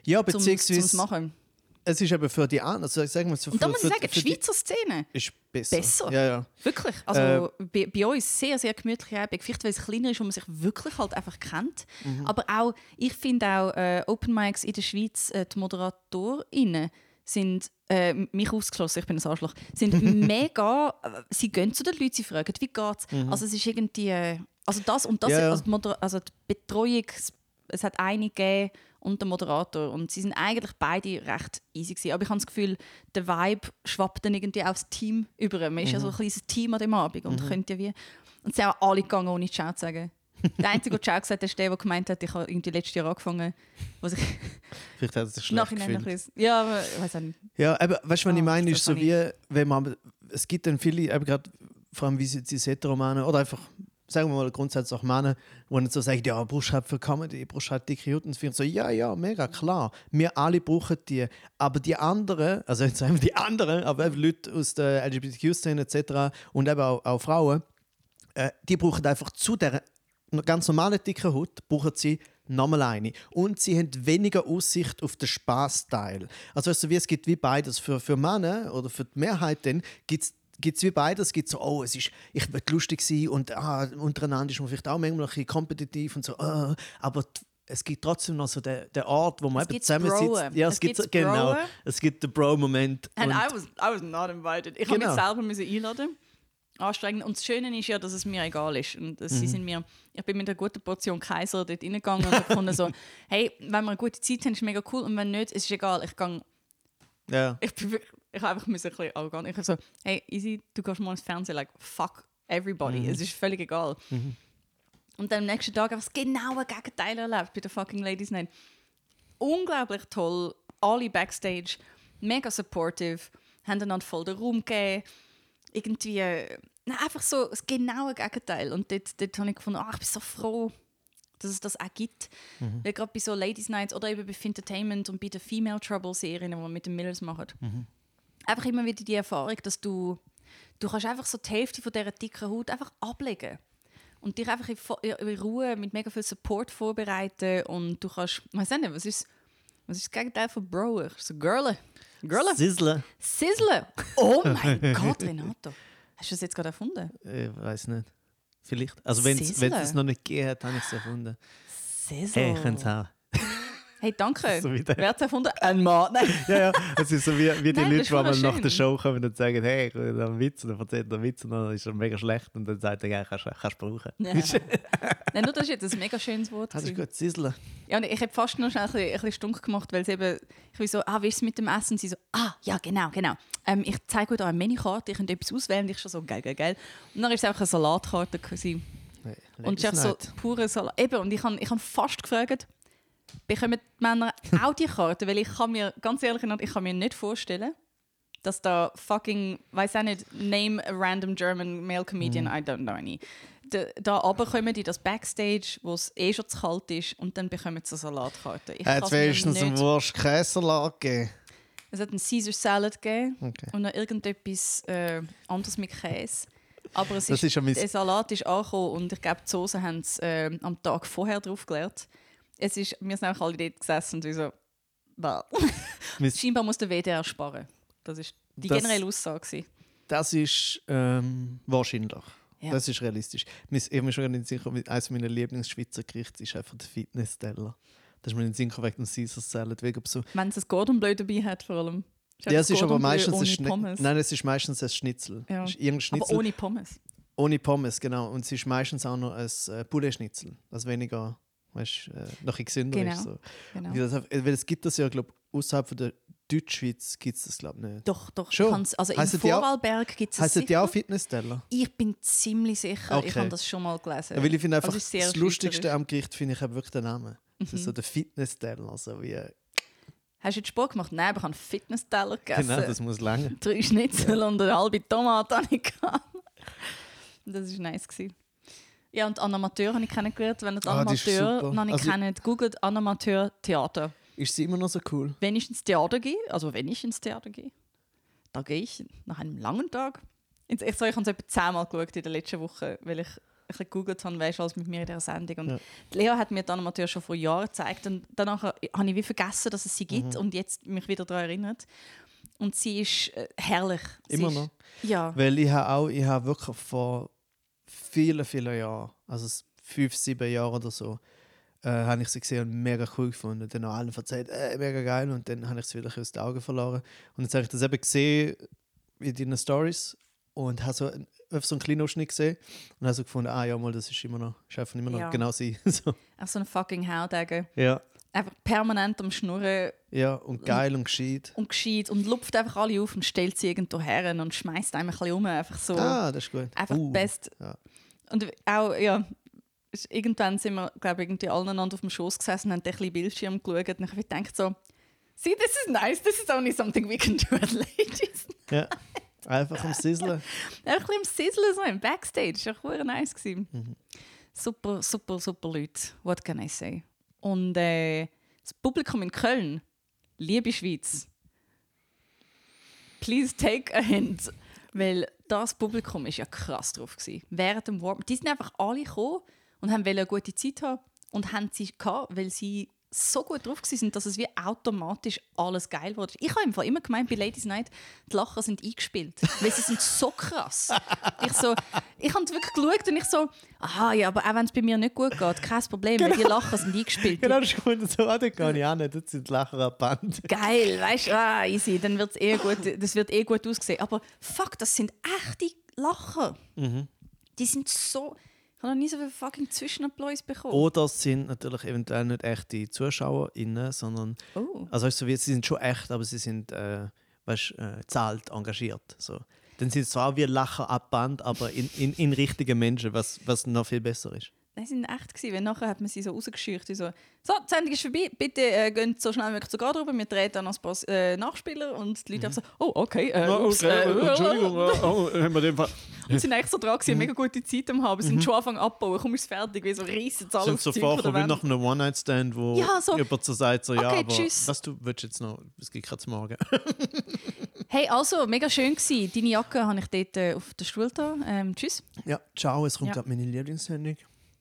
Ja, beziehungsweise machen. Es ist eben für die anderen, also sagen wir so Und da für, muss ich für- sagen, die für Schweizer Szene, ist besser. besser. Ja, ja. wirklich. Also Äh, bei, bei uns sehr, sehr gemütliche Abend. Vielleicht, weil es kleiner ist und man sich wirklich halt einfach kennt. Mhm. Aber auch, ich finde auch äh, Open Mics in der Schweiz, äh, die ModeratorInnen sind, äh, mich ausgeschlossen, ich bin ein Arschloch, sind mega, äh, sie gehen zu den Leuten, sie fragen, wie geht's? Also es ist irgendwie, äh, also das und das, Mhm. Ja. Also, die also die Betreuung, es hat eine gegeben und der Moderator und sie sind eigentlich beide recht easy gewesen. Aber ich habe das Gefühl, der Vibe schwappt dann irgendwie aufs Team über. Man ist ja so Mhm. ein kleines Team an dem Abend und könnte ja wie... Und sie sind auch alle gegangen, ohne Ciao zu sagen. Der Einzige, der Ciao gesagt hat, ist der, der gemeint hat, ich habe irgendwie letztes Jahr angefangen, was ich Vielleicht hat es sich schlecht gefühlt. bisschen- Ja, aber ich weiß auch nicht. Ja, eben, weißt du, was Ah, ich meine, das ist so wie, wenn man, es gibt dann viele, eben gerade vor allem wie sie die Hetero-Männer oder einfach, sagen wir mal grundsätzlich auch Männer, die dann so sagen, ja, brauchst du halt für Comedy, brauchst du halt dicke und so, so, ja, ja, mega, klar, wir alle brauchen die, aber die anderen, also jetzt sagen wir die anderen, aber eben Leute aus der LGBTQ-Szene etc. und eben auch, auch Frauen, äh, die brauchen einfach zu der ganz normalen dicken Haut, brauchen sie nochmal eine. Und sie haben weniger Aussicht auf den Spaßteil. Also weißt du, wie es gibt wie beides. Für, für Männer oder für die Mehrheit dann gibt es wie beides. Es gibt so, oh, es ist, ich will lustig sein und ah, untereinander ist man vielleicht auch manchmal ein bisschen kompetitiv und so, ah, aber es gibt trotzdem noch so den, den Ort, wo man Es eben zusammensitzt. Ja, es, Es gibt so, genau. Broen. Es gibt den Bro-Moment. And und- I was, I was not invited. Ich habe Genau. mich selber einladen. Anstrengend. Und das Schöne ist ja, dass es mir egal ist. Und dass sie sind mir, ich bin mit einer guten Portion Kaiser dort reingegangen und habe gefunden so, hey, wenn wir eine gute Zeit haben, ist mega cool. Und wenn nicht, ist es egal. Ich gehe ja. ich, bin wirklich- ich habe einfach ein bisschen arrogant. Ich habe so, hey, easy, du gehst mal ins Fernsehen, like, fuck everybody. Es ist völlig egal. Und dann am nächsten Tag einfach das genaue Gegenteil erlebt bei der fucking Ladies Night. Unglaublich toll. Alle Backstage, mega supportive, haben einander voll den Raum gegeben. Irgendwie, äh, na, einfach so das genaue Gegenteil. Und dort, dort habe ich gefunden, ach, ich bin so froh, dass es das auch gibt. Weil gerade bei so Ladies Nights oder eben bei Entertainment und bei den Female Trouble Serien, die wir mit den Millers machen, einfach immer wieder die Erfahrung, dass du, du kannst einfach so die Hälfte von dieser dicken Haut einfach ablegen und dich einfach in, in Ruhe mit mega viel Support vorbereiten und du kannst, ich weiß nicht, was ist, was ist das Gegenteil von Bro? So Girle. Girle. Sizzle. Sizzle. Oh mein Gott, Renato. Hast du das jetzt gerade erfunden? Ich weiß nicht. Vielleicht. Also wenn es noch nicht gegeben hat, habe ich es erfunden. Sizzle. Hey, ich könnte es auch. Hey, danke. So Wer hat es erfunden? Ein Mann. Nein. Ja, ja, es ist so wie, wie die Nein, Leute, die nach der. Show kommen und sagen, hey, ich will einen Witz, und dann erzählt er einen Witz und dann ist er mega schlecht und dann sagt er, ja, kannst du brauchen. Ja. Nein, nur das ist jetzt ein mega schönes Wort. Das ist gut, Sizzle. Ja, und ich habe fast noch schnell ein bisschen, ein bisschen stunk gemacht, weil es eben, ich bin so, ah, wie ist es mit dem Essen? Und sie so, ah, ja, genau, genau. Ähm, ich zeige euch eine Menükarte, ich könnt etwas auswählen. Und ich schon so, geil, geil, geil. Und dann war es einfach eine Salatkarte. Gewesen. Hey, Und es einfach so pure Salat. Eben, und ich habe ich hab fast gefragt, bekommen die Männer auch die Karte? Weil ich kann mir, ganz ehrlich, ich kann mir nicht vorstellen, dass da fucking, weiß auch nicht, name a random German male comedian, I don't know any. Da, da runterkommen die das Backstage, wo es eh schon zu kalt ist, und dann bekommen sie eine Salatkarte. Ich Hat es mir wenigstens einen Wurst-Käsesalat gegeben? Es hat einen Caesar Salad gegeben Okay. und noch irgendetwas äh, anderes mit Käse. Aber es Das ist, ist ja der Salat ist angekommen und ich glaube, die Soße haben es äh, am Tag vorher drauf geleert. Es ist, wir sind auch alle dort gesessen und so, wow. Scheinbar muss der WDR sparen. Das ist die Das- generelle Aussage. gewesen. Das ist ähm, wahrscheinlich. Ja. Das ist realistisch. Ich habe mir schon Sinn gekommen, eines meiner Lieblingsschweizer Gerichte ist einfach der Fitness-Teller. Das ist mir Sinn gekommen wegen dem Caesar Salad. Wegen so Wenn es ein Gordon Bleu dabei hat, vor allem. ja, es ist aber meistens ein Schni Pommes. Nein, es ist meistens ein Schnitzel. Ja. Irgendein aber Schnitzel ohne Pommes. ohne Pommes, genau. Und es ist meistens auch noch ein äh, Poulet-Schnitzel. Das weniger, weißt, äh, noch ein bisschen gesünder Genau. ist. So. Genau. Das, weil es gibt das ja, glaube ich, außerhalb von der Deutschschweiz gibt es das, glaube ich, nicht. Doch, doch. Schon? kann's- Also die auch- Vorarlberg gibt es es Heißt die auch. Fitness-Teller? Ich bin ziemlich sicher, ich Okay. habe das schon mal gelesen. Ja, weil ich finde einfach, Also ist sehr das Lustigste am Gericht finde ich wirklich den Namen. Das Mhm. ist so der Fitness-Teller. Also wie, Hast du jetzt Sport gemacht? Nein, aber ich habe einen Fitness-Teller gegessen. genau, das muss lange. Drei Schnitzel und eine halbe Tomate habe ich gehabt. Das war nice. Gewesen. Ja, und Animateur habe ich kennengelernt. Wenn ihr Ah, Animateur noch nicht Also- kennt, googelt Animateur Theater. Ist sie immer noch so cool? Wenn ich ins Theater gehe, also wenn ich ins Theater gehe, da gehe ich nach einem langen Tag. ins- Ich, so, ich habe es etwa zehnmal geschaut in der letzten Woche, weil ich ein bisschen gegoogelt habe, weißt du, alles mit mir in dieser Sendung. Und Ja. Lea hat mir die Animateur schon vor Jahren gezeigt und danach habe ich wie vergessen, dass es sie gibt Mhm. und jetzt mich wieder daran erinnert. Und sie ist äh, herrlich. Immer ist, noch? Ja. Weil ich habe auch, ich habe wirklich vor vielen, vielen Jahren, also fünf, sieben Jahren oder so, äh, habe ich sie gesehen und mega cool gefunden. Dann haben allen erzählt, äh, mega geil und dann habe ich sie wieder aus den Augen verloren. Und jetzt habe ich das eben gesehen in deinen Stories und habe so ein- einfach so einen kleinen Ausschnitt gesehen und habe so gefunden, ah ja, mal, das ist immer noch, ist einfach immer noch Ja. genau sie. so. Auch so ein fucking Haudegen. Ja, Einfach permanent am Schnurren ja, und geil und gescheit. und gescheit und lupft einfach alle auf und stellt sie irgendwo her und schmeißt einem ein bisschen um. Einfach so. Ah, das ist gut. Einfach Uh, best. ja. Und auch, ja, irgendwann sind wir, glaube ich, irgendwie aneinander auf dem Schoß gesessen und haben ein bisschen Bildschirm geschaut und ich habe gedacht so, see, this is nice, this is only something we can do as ladies. Ja, einfach am Sisseln. Ein bisschen im Sizzlen so, im Backstage, das war nice. Mhm. Super, super, super Leute, what can I say. Und äh, das Publikum in Köln, liebe Schweiz, please take a hint. Weil das Publikum ist ja krass drauf gewesen. Während dem Warm, die sind einfach alle gekommen und wollen eine gute Zeit haben und haben sie gehabt, weil sie so gut drauf waren, dass es wie automatisch alles geil wurde. Ich habe im Fall immer gemeint, bei Ladies Night, die Lacher sind eingespielt, weil sie sind so krass. Ich so, ich habe wirklich geschaut und ich so, aha, ja, aber auch wenn es bei mir nicht gut geht, kein Problem, weil die Lacher sind eingespielt. Genau, das ist gut. So, ah, den kann ich auch nicht. Das sind Lacher am Band. Geil, weißt du, ah, easy, dann wird's eh gut, das wird eh gut aussehen. Aber fuck, das sind echte Lacher. Mhm. Die sind so. Ich habe noch nie so viel fucking Zwischenapplaus bekommen. Oder es sind natürlich eventuell nicht echte ZuschauerInnen, sondern Oh. also weißt du, wie- sie sind schon echt, aber sie sind äh, weißt, äh, zahlt, engagiert. So. Dann sind es zwar wie Lacher ab Band, aber in, in, in richtigen Menschen, was, was noch viel besser ist. Nein, sie sind echt gewesen, weil nachher hat man sie so rausgescheucht. die So, so, die Sendung ist vorbei, bitte äh, geht so schnell wie möglich zur Garderobe, wir drehen dann noch ein paar äh, Nachspieler und die Leute einfach so, oh, okay, äh, ups, äh, oh, haben wir den Fall. Und sind eigentlich so dran gewesen, mega gute Zeit am haben, sind schon anfangen abbauen, komm, ist fertig, wie so riesen Zahlen Sind so der wie nach einem One-Night-Stand, wo Ja, so. jemand so sagt, so, ja, Okay, aber tschüss. was du willst jetzt noch, es gibt kein Morgen. Hey, also, mega schön gewesen. Deine Jacke habe ich dort äh, auf der Stuhl da. Ähm, tschüss. ja, ciao, es kommt Ja. gerade meine Lieblingssendung.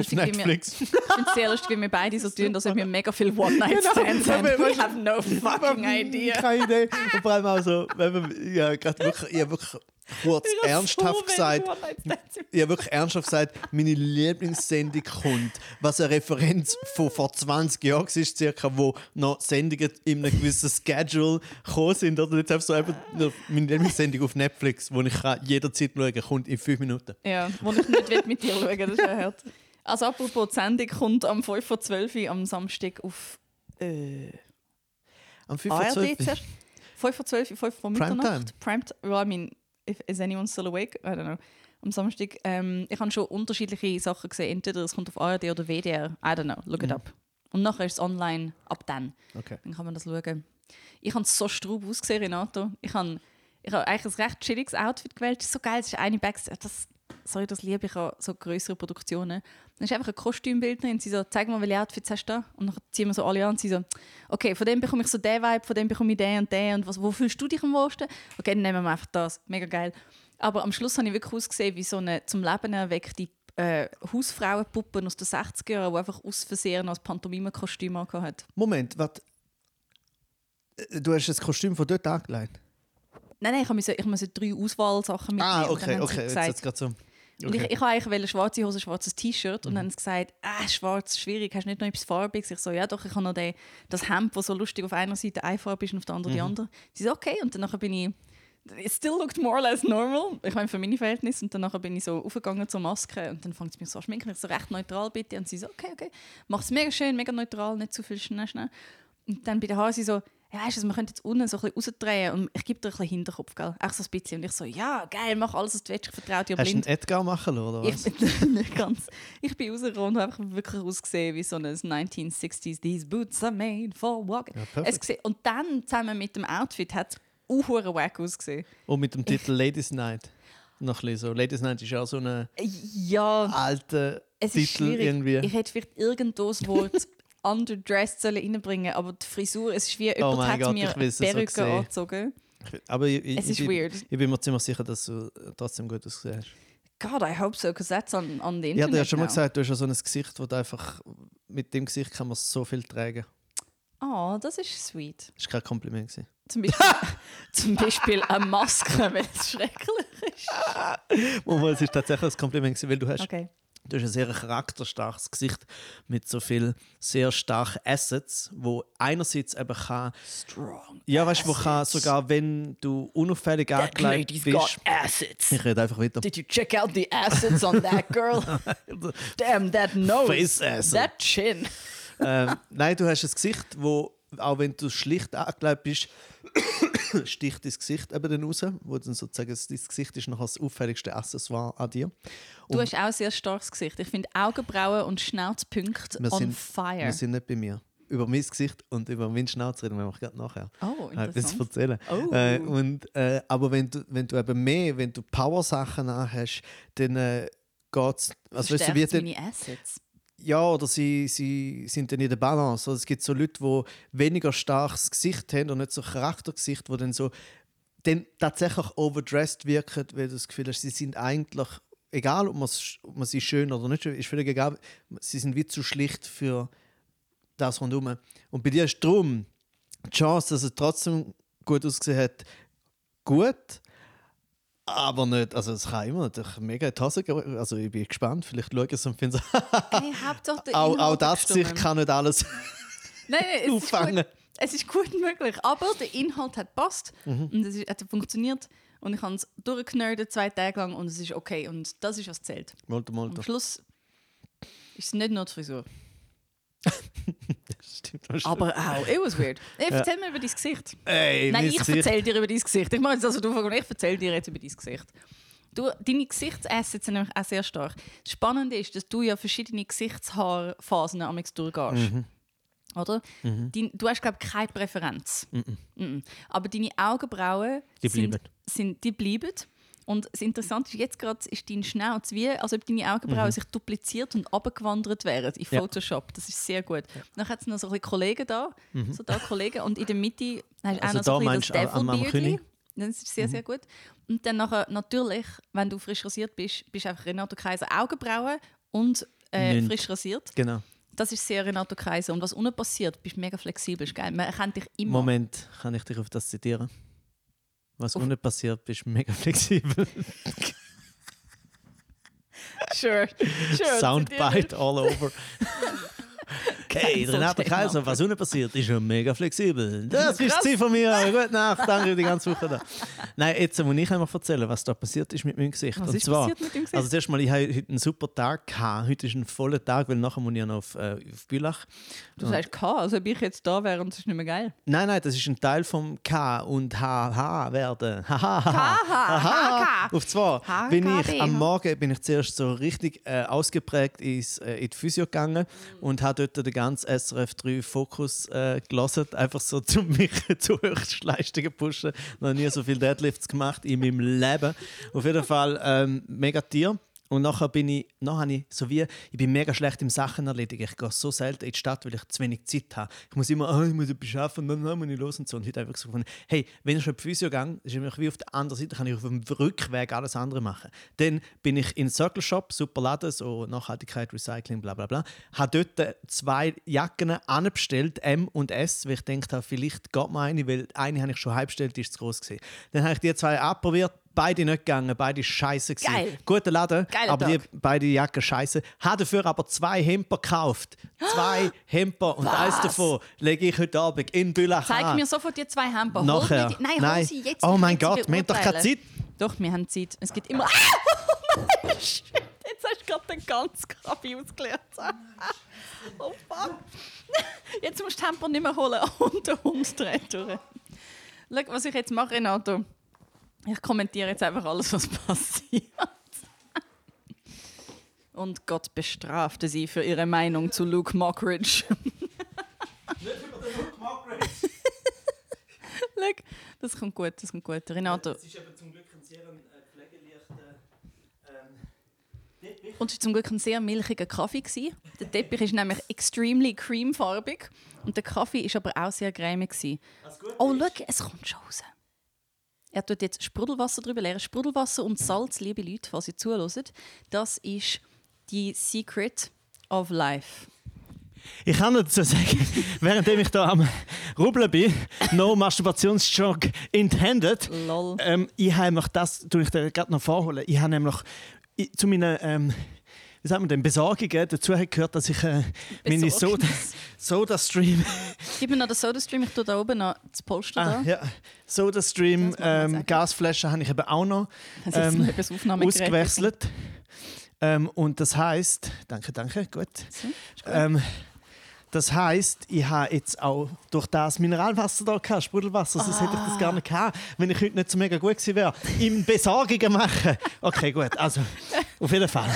Auf wir- Netflix. Ich finde es sehr lustig, wie wir beide so tun, dass wir mega viel One-Night-Stands Genau. haben. We have no fucking idea. Keine Idee. Und vor allem auch so, wenn man, ja, gerade wirklich, ich habe wirklich kurz Ich habe ernsthaft so gesagt, ich habe wirklich ernsthaft gesagt, meine Lieblingssendung kommt, was eine Referenz von vor 20 Jahren war, circa, wo noch Sendungen in einem gewissen Schedule gekommen sind. Oder jetzt einfach so einfach meine Lieblingssendung auf Netflix, wo ich jederzeit schauen kann, kommt in 5 Minuten. Ja, wo ich nicht will mit dir schauen das ist ja hart. Also apropos, die Sendung kommt am 5 vor 12 Uhr am Samstag auf äh, Am 5 Uhr ARD 12 zuerst. 5 vor 12 Uhr, 5 vor. Mitternacht. Prime well, I mean, if, is anyone still awake? I don't know. Am Samstag. Ähm, ich habe schon unterschiedliche Sachen gesehen. Entweder es kommt auf ARD oder WDR. I don't know. Look it Mhm. up. Und nachher ist es online ab dann. Okay. Dann kann man das schauen. Ich habe so straub ausgesehen, Renato. Ich habe ich habe eigentlich ein recht chilliges Outfit gewählt. Das ist so geil. Das ist eine Backstage. Das, sorry, das liebe ich an so größere Produktionen. Dann ist einfach ein Kostümbildnerin und sie so, zeig mal, welche Outfits hast du da? Und dann ziehen wir so alle an und sie so, okay, von dem bekomme ich so den Vibe, von dem bekomme ich den und den und was, wo fühlst du dich am wohlsten? Okay, dann nehmen wir einfach das. Mega geil. Aber am Schluss habe ich wirklich ausgesehen wie so eine zum Leben erweckte äh, Hausfrauenpuppe aus den 60er Jahren, die einfach aus Versehen als Pantomime-Kostüm hat. Moment, warte. Äh, Du hast das Kostüm von dort angelegt? Nein, nein, ich musste, ich musste drei Auswahlsachen mitnehmen. Ah, okay, okay. Gesagt, jetzt gerade so. Und Okay. ich, ich wollte eigentlich eine schwarze Hose, schwarzes T-Shirt Mhm. und dann haben sie gesagt, ah, schwarz, schwierig, hast du nicht noch etwas Farbiges? Ich so, ja doch, ich habe noch den, das Hemd, das so lustig auf einer Seite eine Farbe ist und auf der Mhm. anderen die andere. Sie so, okay, und dann bin ich, it still looked more or less normal, ich meine für meine Verhältnisse, und dann nachher bin ich so aufgegangen zur Maske und dann fängt sie mich so an schminken, ich so, recht neutral bitte, und sie so, okay, okay, mach es mega schön, mega neutral, nicht zu viel schnell, schnell. Und dann bei den Haaren sie so, ja, weißt du, wir können jetzt unten so ein bisschen rausdrehen und ich gebe dir ein bisschen Hinterkopf, gell? Echt so ein bisschen. Und ich so, ja, geil, mach alles, was du willst, ich vertraue dir Hast du blind. einen Edgar machen oder was? Ich bin nicht ganz. Ich bin rausgekommen und habe einfach wirklich ausgesehen wie so ein 1960s These boots are made for walking. Ja, es gesehen. Und dann zusammen mit dem Outfit hat es auch wack ausgesehen. Und mit dem Titel Ladies Night. Noch ein bisschen so. Ladies Night ist ja auch so ein Ja, alter es Titel irgendwie. Ich hätte vielleicht irgendwo das Wort underdressed sollen reinbringen aber die Frisur, es ist wie Oh jemand mein hat Gott, mir Perücke angezogen. Aber ich, ich, Es ist ich, bin- weird. ich bin mir ziemlich sicher, dass du trotzdem gut ausgesehen hast. God, I hope so, because that's on, on the Ja, internet du hast schon mal gesagt, du hast ja so ein Gesicht, wo du einfach mit dem Gesicht kann man so viel tragen. Oh, das ist sweet. Das war kein Kompliment. Gewesen. Zum Beispiel, zum Beispiel eine Maske, wenn es schrecklich ist. Und es ist tatsächlich ein Kompliment, gewesen, weil du hast, Okay. Du hast ein sehr charakterstarkes Gesicht mit so viel sehr starken Assets, wo einerseits eben kann, Strong. ja, weißt du, wo kann sogar, wenn du unauffällig angelegt bist, assets. ich rede einfach weiter. Did you check out the assets on that girl? Damn, that nose. Face asset. That chin. ähm, nein, du hast ein Gesicht, wo, auch wenn du schlicht angelegt bist, sticht dein Gesicht eben dann raus, wo dann sozusagen das- dein Gesicht ist noch das auffälligste Accessoire an dir. Du hast auch ein sehr starkes Gesicht. Ich finde Augenbrauen und Schnauzpunkte on sind, fire. wir sind nicht bei mir. Über mein Gesicht und über meinen Schnauz reden wir gerade nachher. oh, Äh, Das interessant. erzählen. Oh. Äh, und, äh, aber wenn du, wenn du eben mehr, wenn du Power-Sachen hast, dann äh, geht es. Also, weißt du, wie meine Assets. Ja, oder sie, sie sind dann in der Balance. Also es gibt so Leute, die weniger starkes Gesicht haben und nicht so Charaktergesicht, wo dann so dann tatsächlich overdressed wirken, weil du das Gefühl hast, sie sind eigentlich, egal ob, man's- ob man sie schön oder nicht schön, ist völlig egal, sie sind wie zu schlicht für das rundherum. Und bei dir ist drum die Chance, dass es trotzdem gut ausgesehen hat, gut, aber nicht, also es kann immer natürlich mega in die Hose gehen. Also ich bin gespannt, vielleicht schaue ich es und finde Hey, Hauptsache der auch, auch Inhalt das hat Gesicht gestimmt. kann nicht alles Nein, nein, es ist, auffangen. gut, es ist gut möglich. Aber der Inhalt hat passt Mhm. und es hat funktioniert. Und ich habe es durchgenördet zwei Tage lang und es ist okay. Und das ist, was zählt. Molto, Am molto. Schluss ist es nicht nur die Frisur. Stimmt, das Aber auch, it was weird. Hey, erzähl mir über dein Gesicht. Ey, Nein, ich Gesicht. erzähle dir über dein Gesicht. Ich mache jetzt also du ich erzähle dir jetzt über dein Gesicht. Du, deine Gesichtsassets sind nämlich auch sehr stark. Das Spannende ist, dass du ja verschiedene Gesichtshaarphasen am durchgehst. Mhm. Oder? Dein, du hast, glaube ich, keine Präferenz. Mhm. Aber deine Augenbrauen Die sind, sind, die bleiben. Und das Interessante ist, jetzt gerade ist dein Schnauz wie, als ob deine Augenbrauen sich dupliziert und abgewandert wären in Mhm. Ja. Photoshop. Das ist sehr gut. Dann hat es noch so ein Kollegen da, so da Kollegen. Und in der Mitte hast du auch Also noch so ein bisschen das. König? Das ist sehr, sehr gut. Und dann nachher, natürlich, wenn du frisch rasiert bist, bist du einfach Renato Kaiser Augenbrauen und äh, frisch rasiert. Genau. Das ist sehr Renato Kaiser. Und was unten passiert, bist du mega flexibel. Ist geil. Man erkennt dich immer. Moment, kann ich dich auf das zitieren? Was unten passiert, bist du mega flexibel. Sure. sure Soundbite all over. Hey, Cancel Renate. Kaiser, was unten passiert, ist schon mega flexibel. Das ist Krass. sie von mir. Gute Nacht, danke die ganze Woche da. Nein, jetzt muss ich einmal erzählen, was da passiert ist mit meinem Gesicht. Was Und ist zwar, passiert mit dem Gesicht? Also zuerst mal, ich hatte heute einen super Tag. Gehabt. Heute ist ein voller Tag, weil nachher muss ich ja noch auf, äh, auf Bülach. Du sagst K, als ob ich jetzt da wäre und es ist nicht mehr geil. Nein, nein, das ist ein Teil vom K und HH werden. HH. Auf zwei bin ich am? Morgen bin ich zuerst so richtig äh, ausgeprägt äh, in die Physio gegangen und habe dort den ganzen SRF 3 Fokus äh, gelesen, einfach so um mich zu Höchstleistungen pushen. Noch nie so viel Deadlifts gemacht in meinem Leben. Auf jeden Fall ähm, mega Tier. Und nachher bin ich, nachher habe ich so wie, ich bin mega schlecht im Sachen erledigen. Ich gehe so selten in die Stadt, weil ich zu wenig Zeit habe. Ich muss immer, oh, ich muss etwas arbeiten, dann muss ich los und so. Und heute ich so gefunden, hey, wenn ich schon auf Physio gehe, ist nämlich wie auf der anderen Seite, kann ich auf dem Rückweg alles andere machen. Dann bin ich in Circle Shop, super Laden, so Nachhaltigkeit, Recycling, bla bla bla. Habe dort zwei Jacken anbestellt, M und S, weil ich habe, vielleicht geht mir eine, weil eine habe ich schon halb bestellt, die ist zu groß gewesen. Dann habe ich die zwei abprobiert, beide nicht gegangen, beide scheiße gewesen. Geil. Guter Laden, Geiler aber die Tag. beide Jacken scheiße. Habe dafür aber zwei Hemper gekauft. Zwei Hemper und Was? eins davon lege ich heute Abend in Bülach Zeig an. mir sofort die zwei Hemper. Nachher. die- Nein, Nein. hol sie jetzt. Oh mein Gott, wir haben doch keine. Zeit. Doch, wir haben Zeit. Es gibt immer... Ah! Shit, jetzt hast du gerade den ganzen Kaffee ausgeleert. Oh fuck. Jetzt musst du Hemper nicht mehr holen und der Hund durch. Schau, was ich jetzt mache, Renato. Ich kommentiere jetzt einfach alles, was passiert. Und Gott bestrafte sie für ihre Meinung zu Luke Mockridge. Schau, das kommt gut, das kommt gut. Renato, ist eben zum Glück ein sehr pflegeleichter und es war zum Glück ein sehr milchiger Kaffee. Gewesen. Der Teppich ist nämlich extremely creamfarbig und der Kaffee ist aber auch sehr cremig. Gewesen. Oh, schau, es kommt schon raus. Er tut jetzt Sprudelwasser drüber leeren. Sprudelwasser und Salz, liebe Leute, falls ihr zuhören, das ist die Secret of Life. Ich kann noch dazu sagen, währenddem ich da am Rubbeln bin, no Masturbationsjoke intended, Lol. ähm, ich habe das, tue ich dir gerade noch vorholen, ich habe nämlich ich, zu meinen, ähm, wie sagt man denn, Besorgungen dazu habe gehört, dass ich äh, meine Soda. Soda Stream, Gib mir noch den Soda-Stream, ich tue da oben noch das Polster ah, da. ja, Soda Stream ähm. Gasflaschen habe ich eben auch noch ähm, ausgewechselt. Ähm, und das heißt, danke, danke, gut. So. Ähm, das heißt, ich habe jetzt auch durch das Mineralwasser da gehabt, Sprudelwasser, sonst hätte ich das gar nicht gehabt, wenn ich heute nicht so mega gut gewesen wäre. Im Besorgungen machen. Okay, gut, also auf jeden Fall.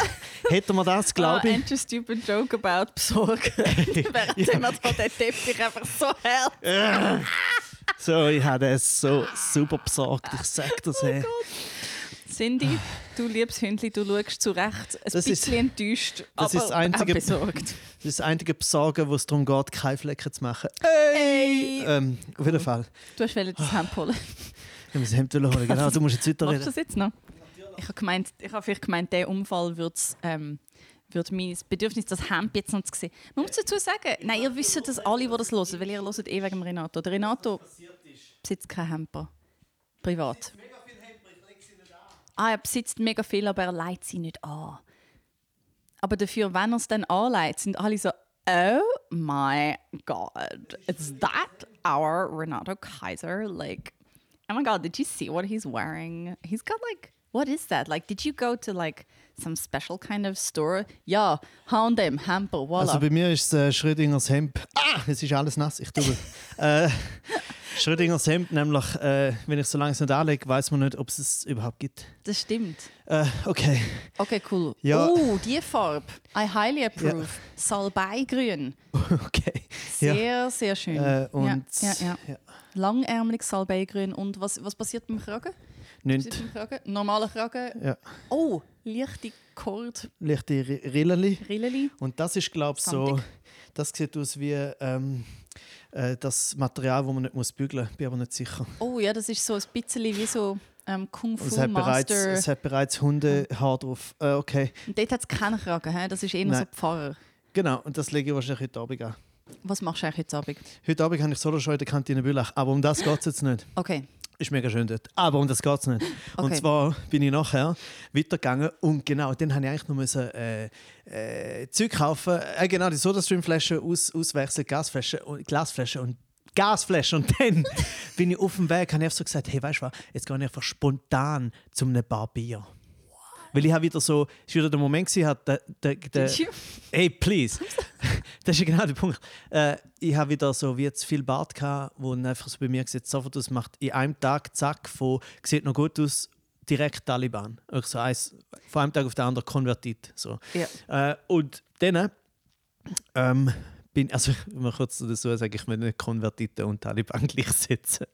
Hätten wir das, glaube Ah, ich. and your stupid joke about besorgen. Währenddem er da den Teppich einfach so hart. So, ich habe das so super besorgt, ich sag das. Hey. Cindy, du liebes Hündli, du schaust zu Recht ein Das ist- bisschen enttäuscht, das aber ist einzige- auch besorgt. Das ist das einzige Besorgen, wo es darum geht, keine Flecken zu machen. Ey! Ähm, auf jeden Fall. Du hast wollen das Hemd holen. Ich muss das Hemd holen, genau, du musst jetzt Machst du weiterreden. das jetzt noch? Ich habe gemeint, ich habe vielleicht gemeint, der Unfall wird ähm, wird mein Bedürfnis, das Hemd jetzt noch zu sehen. Man muss dazu sagen, nein, ihr wisst das alle, die das hören, weil ihr hört eh wegen Renato. Der Renato besitzt keinen Hemper. Privat. Ah, er besitzt mega viel, aber er leiht sie nicht an. Aber dafür, wenn er es dann anleiht, sind alle so, oh my god, is that our Renato Kaiser? Like, oh my god, did you see what he's wearing? He's got like, what is that? Like, did you go to like some special kind of store? Ja, H&M, Hamper, voilà. Also bei mir ist es äh, Schrödingers Hemd. Ah, es ist alles nass, ich tue. äh, Schrödingers Hemd, nämlich, äh, wenn ich so lange es nicht anlege, weiß man nicht, ob es es überhaupt gibt. das stimmt. Äh, okay. Okay, cool. Ja. Oh, die Farbe. I highly approve. Salbeigrün. okay. Sehr, Ja. sehr schön. Äh, und ja, ja, ja. ja. Langärmeliges Salbeigrün. Und was, was passiert beim Kragen? Was Nicht. passiert beim Kragen? Normaler Kragen. Ja. Oh, leichte Kord, Leichte Ri- Rilleli. Rilleli. Und das ist, glaube ich, so. Das sieht aus wie ähm, äh, das Material, das man nicht muss bügeln muss. Bin aber nicht sicher. Oh ja, das ist so ein bisschen wie so ähm, Kung Fu es hat, bereits, Master. es hat bereits Hundehaar drauf. Äh, okay. Und dort hat es keinen Kragen. He? Das ist eher Nein. so Pfarrer. Genau, und das lege ich wahrscheinlich heute Abend an. Was machst du eigentlich heute Abend? Heute Abend habe ich solo schon in der Kantine Bülach. Aber um das geht es jetzt nicht. Okay. Ist mega schön dort. Aber um das geht es nicht. Und Okay. zwar bin ich nachher weitergegangen und genau, dann habe ich eigentlich noch müssen, äh, äh, Zeug kaufen. Äh, genau, die Sodastream-Flasche aus, auswechseln, Gasflasche und Glasflasche und Gasflasche. Und dann bin ich auf dem Weg, habe ich einfach so gesagt, hey, weißt du was, jetzt gehe ich einfach spontan zu einem Bar Bier. Weil ich habe wieder so, es war wieder der Moment, gewesen, hat der, der, der? Hey, please. das ist genau der Punkt. Äh, ich habe wieder so wie jetzt viel Bart gehabt, wo einfach so bei mir sieht sofort aus, macht in einem Tag zack von sieht noch gut aus, direkt Taliban. Ich so eins, von einem Tag auf den anderen konvertiert. So. Ja. Äh, und dann ähm, bin also ich mal kurz dazu sagen, ich will nicht Konvertiten und Taliban gleichsetzen.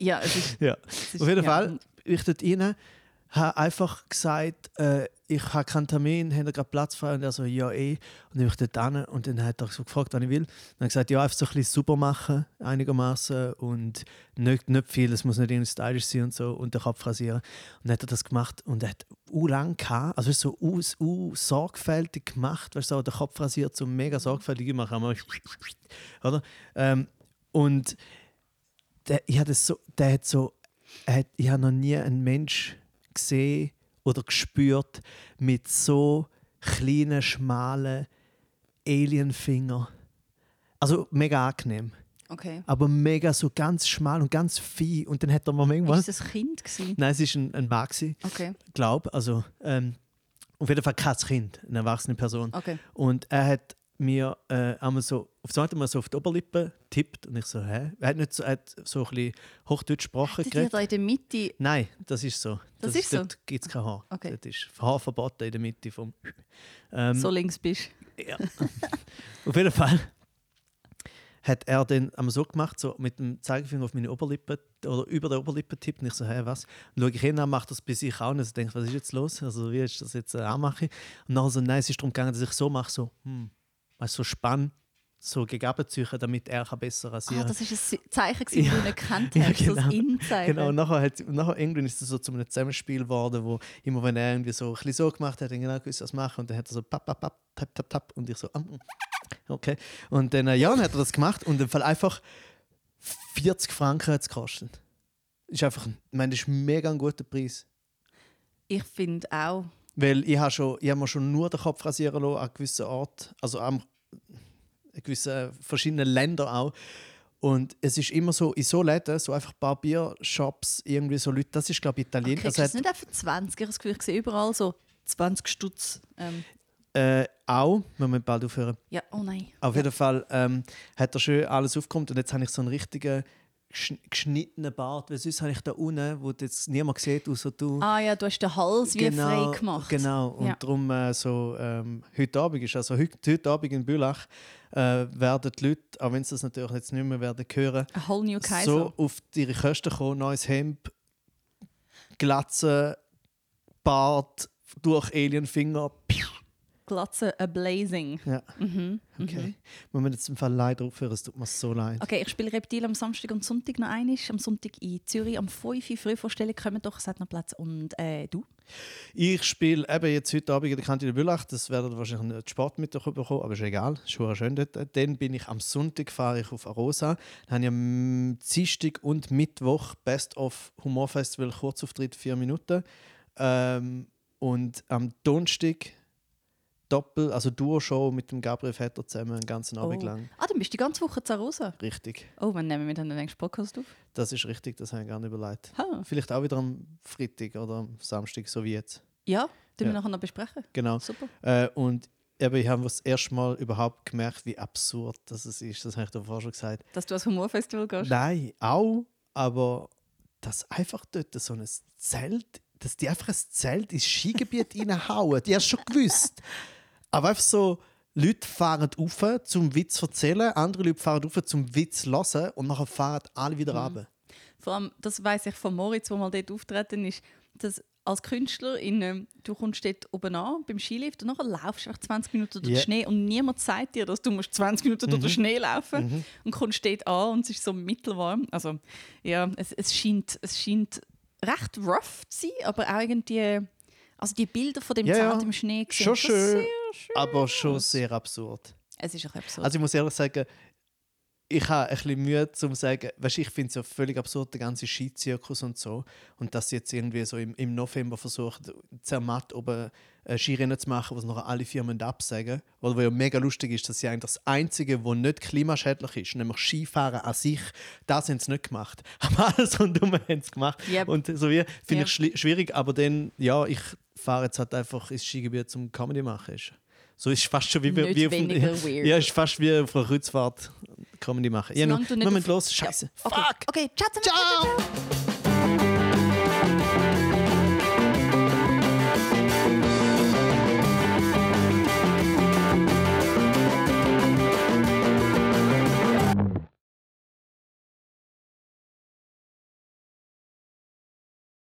Ja, es ist, ja. es ist Auf jeden ja. Fall, ich dort rein, habe einfach gesagt, äh, ich habe keinen Termin, haben gerade Platz frei? Und er so, ja eh. Und dann bin ich dort hin und dann hat er so gefragt, was ich will. Und dann gesagt, ja, einfach so ein bisschen super machen, einigermaßen und nicht, nicht viel, es muss nicht irgendwie stylisch sein und so und den Kopf rasieren. Und dann hat er das gemacht und er hat u lang gehabt, also so u, u sorgfältig gemacht, weißt du, so, den Kopf rasiert, so mega sorgfältig gemacht, oder? Ähm, und der, ich hatte so, der hat so hat, ich habe noch nie einen Mensch gesehen oder gespürt mit so kleinen, schmalen Alienfinger. Also mega angenehm. Okay. Aber mega so ganz schmal und ganz fein. Und dann hat er mir manchmal. Ist das ein Kind gewesen? Nein, es ist ein, ein Mann, gewesen, Okay. glaub. Also ähm, auf jeden Fall kein Kind, eine erwachsene Person. Okay. Und er hat mir äh, einmal so, auf so, mal so auf die Oberlippe tippt und ich so, hä? Er hat nicht so, er hat so ein bisschen Hochdeutsch gesprochen. Ihr geredet. da in der Mitte... Nein, das ist so. Das ist so? Dort gibt es kein Haar. Okay. Das ist Haar verboten in der Mitte vom. Ähm, so links bist. ja. auf jeden Fall hat er dann einmal so gemacht, so mit dem Zeigefinger auf meine Oberlippe oder über der Oberlippe tippt und ich so, hä, was? Und schaue ich hin, dann macht das bei sich auch und ich denke, was ist jetzt los? Also wie ist das jetzt äh, anmache? Und nachher so, nein, es ist darum gegangen, dass ich so mache, so, hm, weißt, so spann, so gegen ziehen, damit er kann besser rasieren Ah, das war ein Zeichen, gewesen, Ja. das du nicht Ja, hast. So genau. das Innenzeichen. Genau, und nachher, hat, nachher irgendwann ist es so zu einem Zusammenspiel geworden, wo immer wenn er irgendwie so ein bisschen so gemacht hat, er genau gewusst, was machen und dann hat er so papp, papp, papp, tap, tap, tap und ich so, ah, mm, okay. Und dann, äh, ja, dann hat er das gemacht und im Fall einfach 40 Franken hat es gekostet. Ist einfach, ich meine, das ist mega ein guter Preis. Ich finde auch. Weil ich habe schon, ich habe mir schon nur den Kopf rasieren lassen an gewissen Ort, also an gewissen verschiedenen Ländern auch. Und es ist immer so, in so Läden, so einfach Barbiershops, irgendwie so Leute, das ist glaube ich Italien. Kriegst Also du es nicht einfach 20? Ich habe das Gefühl, ich sehe überall so 20 Stutz. Ähm, Äh, auch, wir müssen bald aufhören. ja, oh nein. Auf jeden Fall ähm, hat er schön alles aufgekommen und jetzt habe ich so einen richtigen geschnittenen Bart, weil sonst habe ich da unten, wo jetzt niemand sieht, außer du. Ah ja, du hast den Hals wie frei gemacht. Genau, und Ja. darum äh, so, ähm, heute Abend ist, also heute, heute Abend in Bülach, äh, werden die Leute, auch wenn sie das natürlich jetzt nicht mehr werden hören, A whole new Kaiser. so auf ihre Kosten kommen, neues Hemd, Glatze, Bart, durch Alienfinger. Piu. Glatze a blazing. Ja, Mhm. okay. Wir müssen jetzt im Fall leider aufhören, es tut mir so leid. Okay, ich spiele Reptil am Samstag und Sonntag noch einmal. Am Sonntag in Zürich am 5 Uhr Frühvorstellung. Kommen doch, es hat noch Platz. Und äh, du? Ich spiele eben jetzt heute Abend in der Kantine Bülach. Das werden wahrscheinlich nicht Sport mit bekommen, aber ist egal. Ist schon schön dort. Dann bin ich am Sonntag fahre ich auf Arosa. Dann habe ich am Dienstag und Mittwoch Best of Humor Festival Kurzauftritt vier Minuten. Ähm, und am Donnerstag Doppel, also Duo-Show mit dem Gabriel Vetter zusammen, einen ganzen Abend Oh. lang. Ah, dann bist du die ganze Woche zu Rosa. Richtig. Oh, wann nehmen wir dann den nächsten Podcast auf? Das ist richtig, das habe ich gar nicht überlegt. Ha. Vielleicht auch wieder am Freitag oder am Samstag, so wie jetzt. Ja, den wir Ja. nachher noch besprechen. Genau. Super. Äh, und eben, ich habe das erste Mal überhaupt gemerkt, wie absurd das es ist. Das habe ich davor schon gesagt. Dass du ans Humorfestival gehst. Nein, auch, aber dass einfach dort so ein Zelt, dass die einfach ein Zelt ins Skigebiet reinhauen. Die hast du schon gewusst. Aber einfach so, Leute fahren rauf, zum Witz zu erzählen, andere Leute fahren rauf, zum Witz zu hören und nachher fahren alle wieder runter. Vor allem, das weiß ich von Moritz, der mal dort auftreten ist, dass als Künstler in, ähm, du kommst dort oben an beim Skilift und nachher laufst du einfach 20 Minuten durch Ja. den Schnee und niemand sagt dir, dass du musst 20 Minuten durch den Schnee laufen und kommst dort an und es ist so mittelwarm. Also ja, es, es, scheint, es scheint recht rough zu sein, aber auch irgendwie, also die Bilder von dem Ja, Zelt ja. im Schnee sehen Schon schön, sehr schön aber schon sehr absurd. Es ist auch absurd. Also ich muss ehrlich sagen, ich habe ein bisschen Mühe zu sagen, weißt, ich finde es ja völlig absurd, der ganze Skizirkus und so. Und dass sie jetzt irgendwie so im, im November versucht, zermatt oben ein Skirennen zu machen, was noch alle Firmen absagen. Weil was ja mega lustig ist, dass sie eigentlich das Einzige, was nicht klimaschädlich ist, nämlich Skifahren an sich, das haben sie nicht gemacht. Aber alles rundum haben sie gemacht. Yep. Und so wie, finde Ja. ich schwierig, aber dann, ja, ich fahre jetzt halt einfach ins Skigebiet zum Comedy machen. Ist. So ist fast schon wie, Nicht wie auf. Ja, ist fast wie auf einer Kreuzfahrt Comedy machen. Ja, nur, müssen los. Scheiße. Okay, Fuck! okay ciao zusammen. Ciao!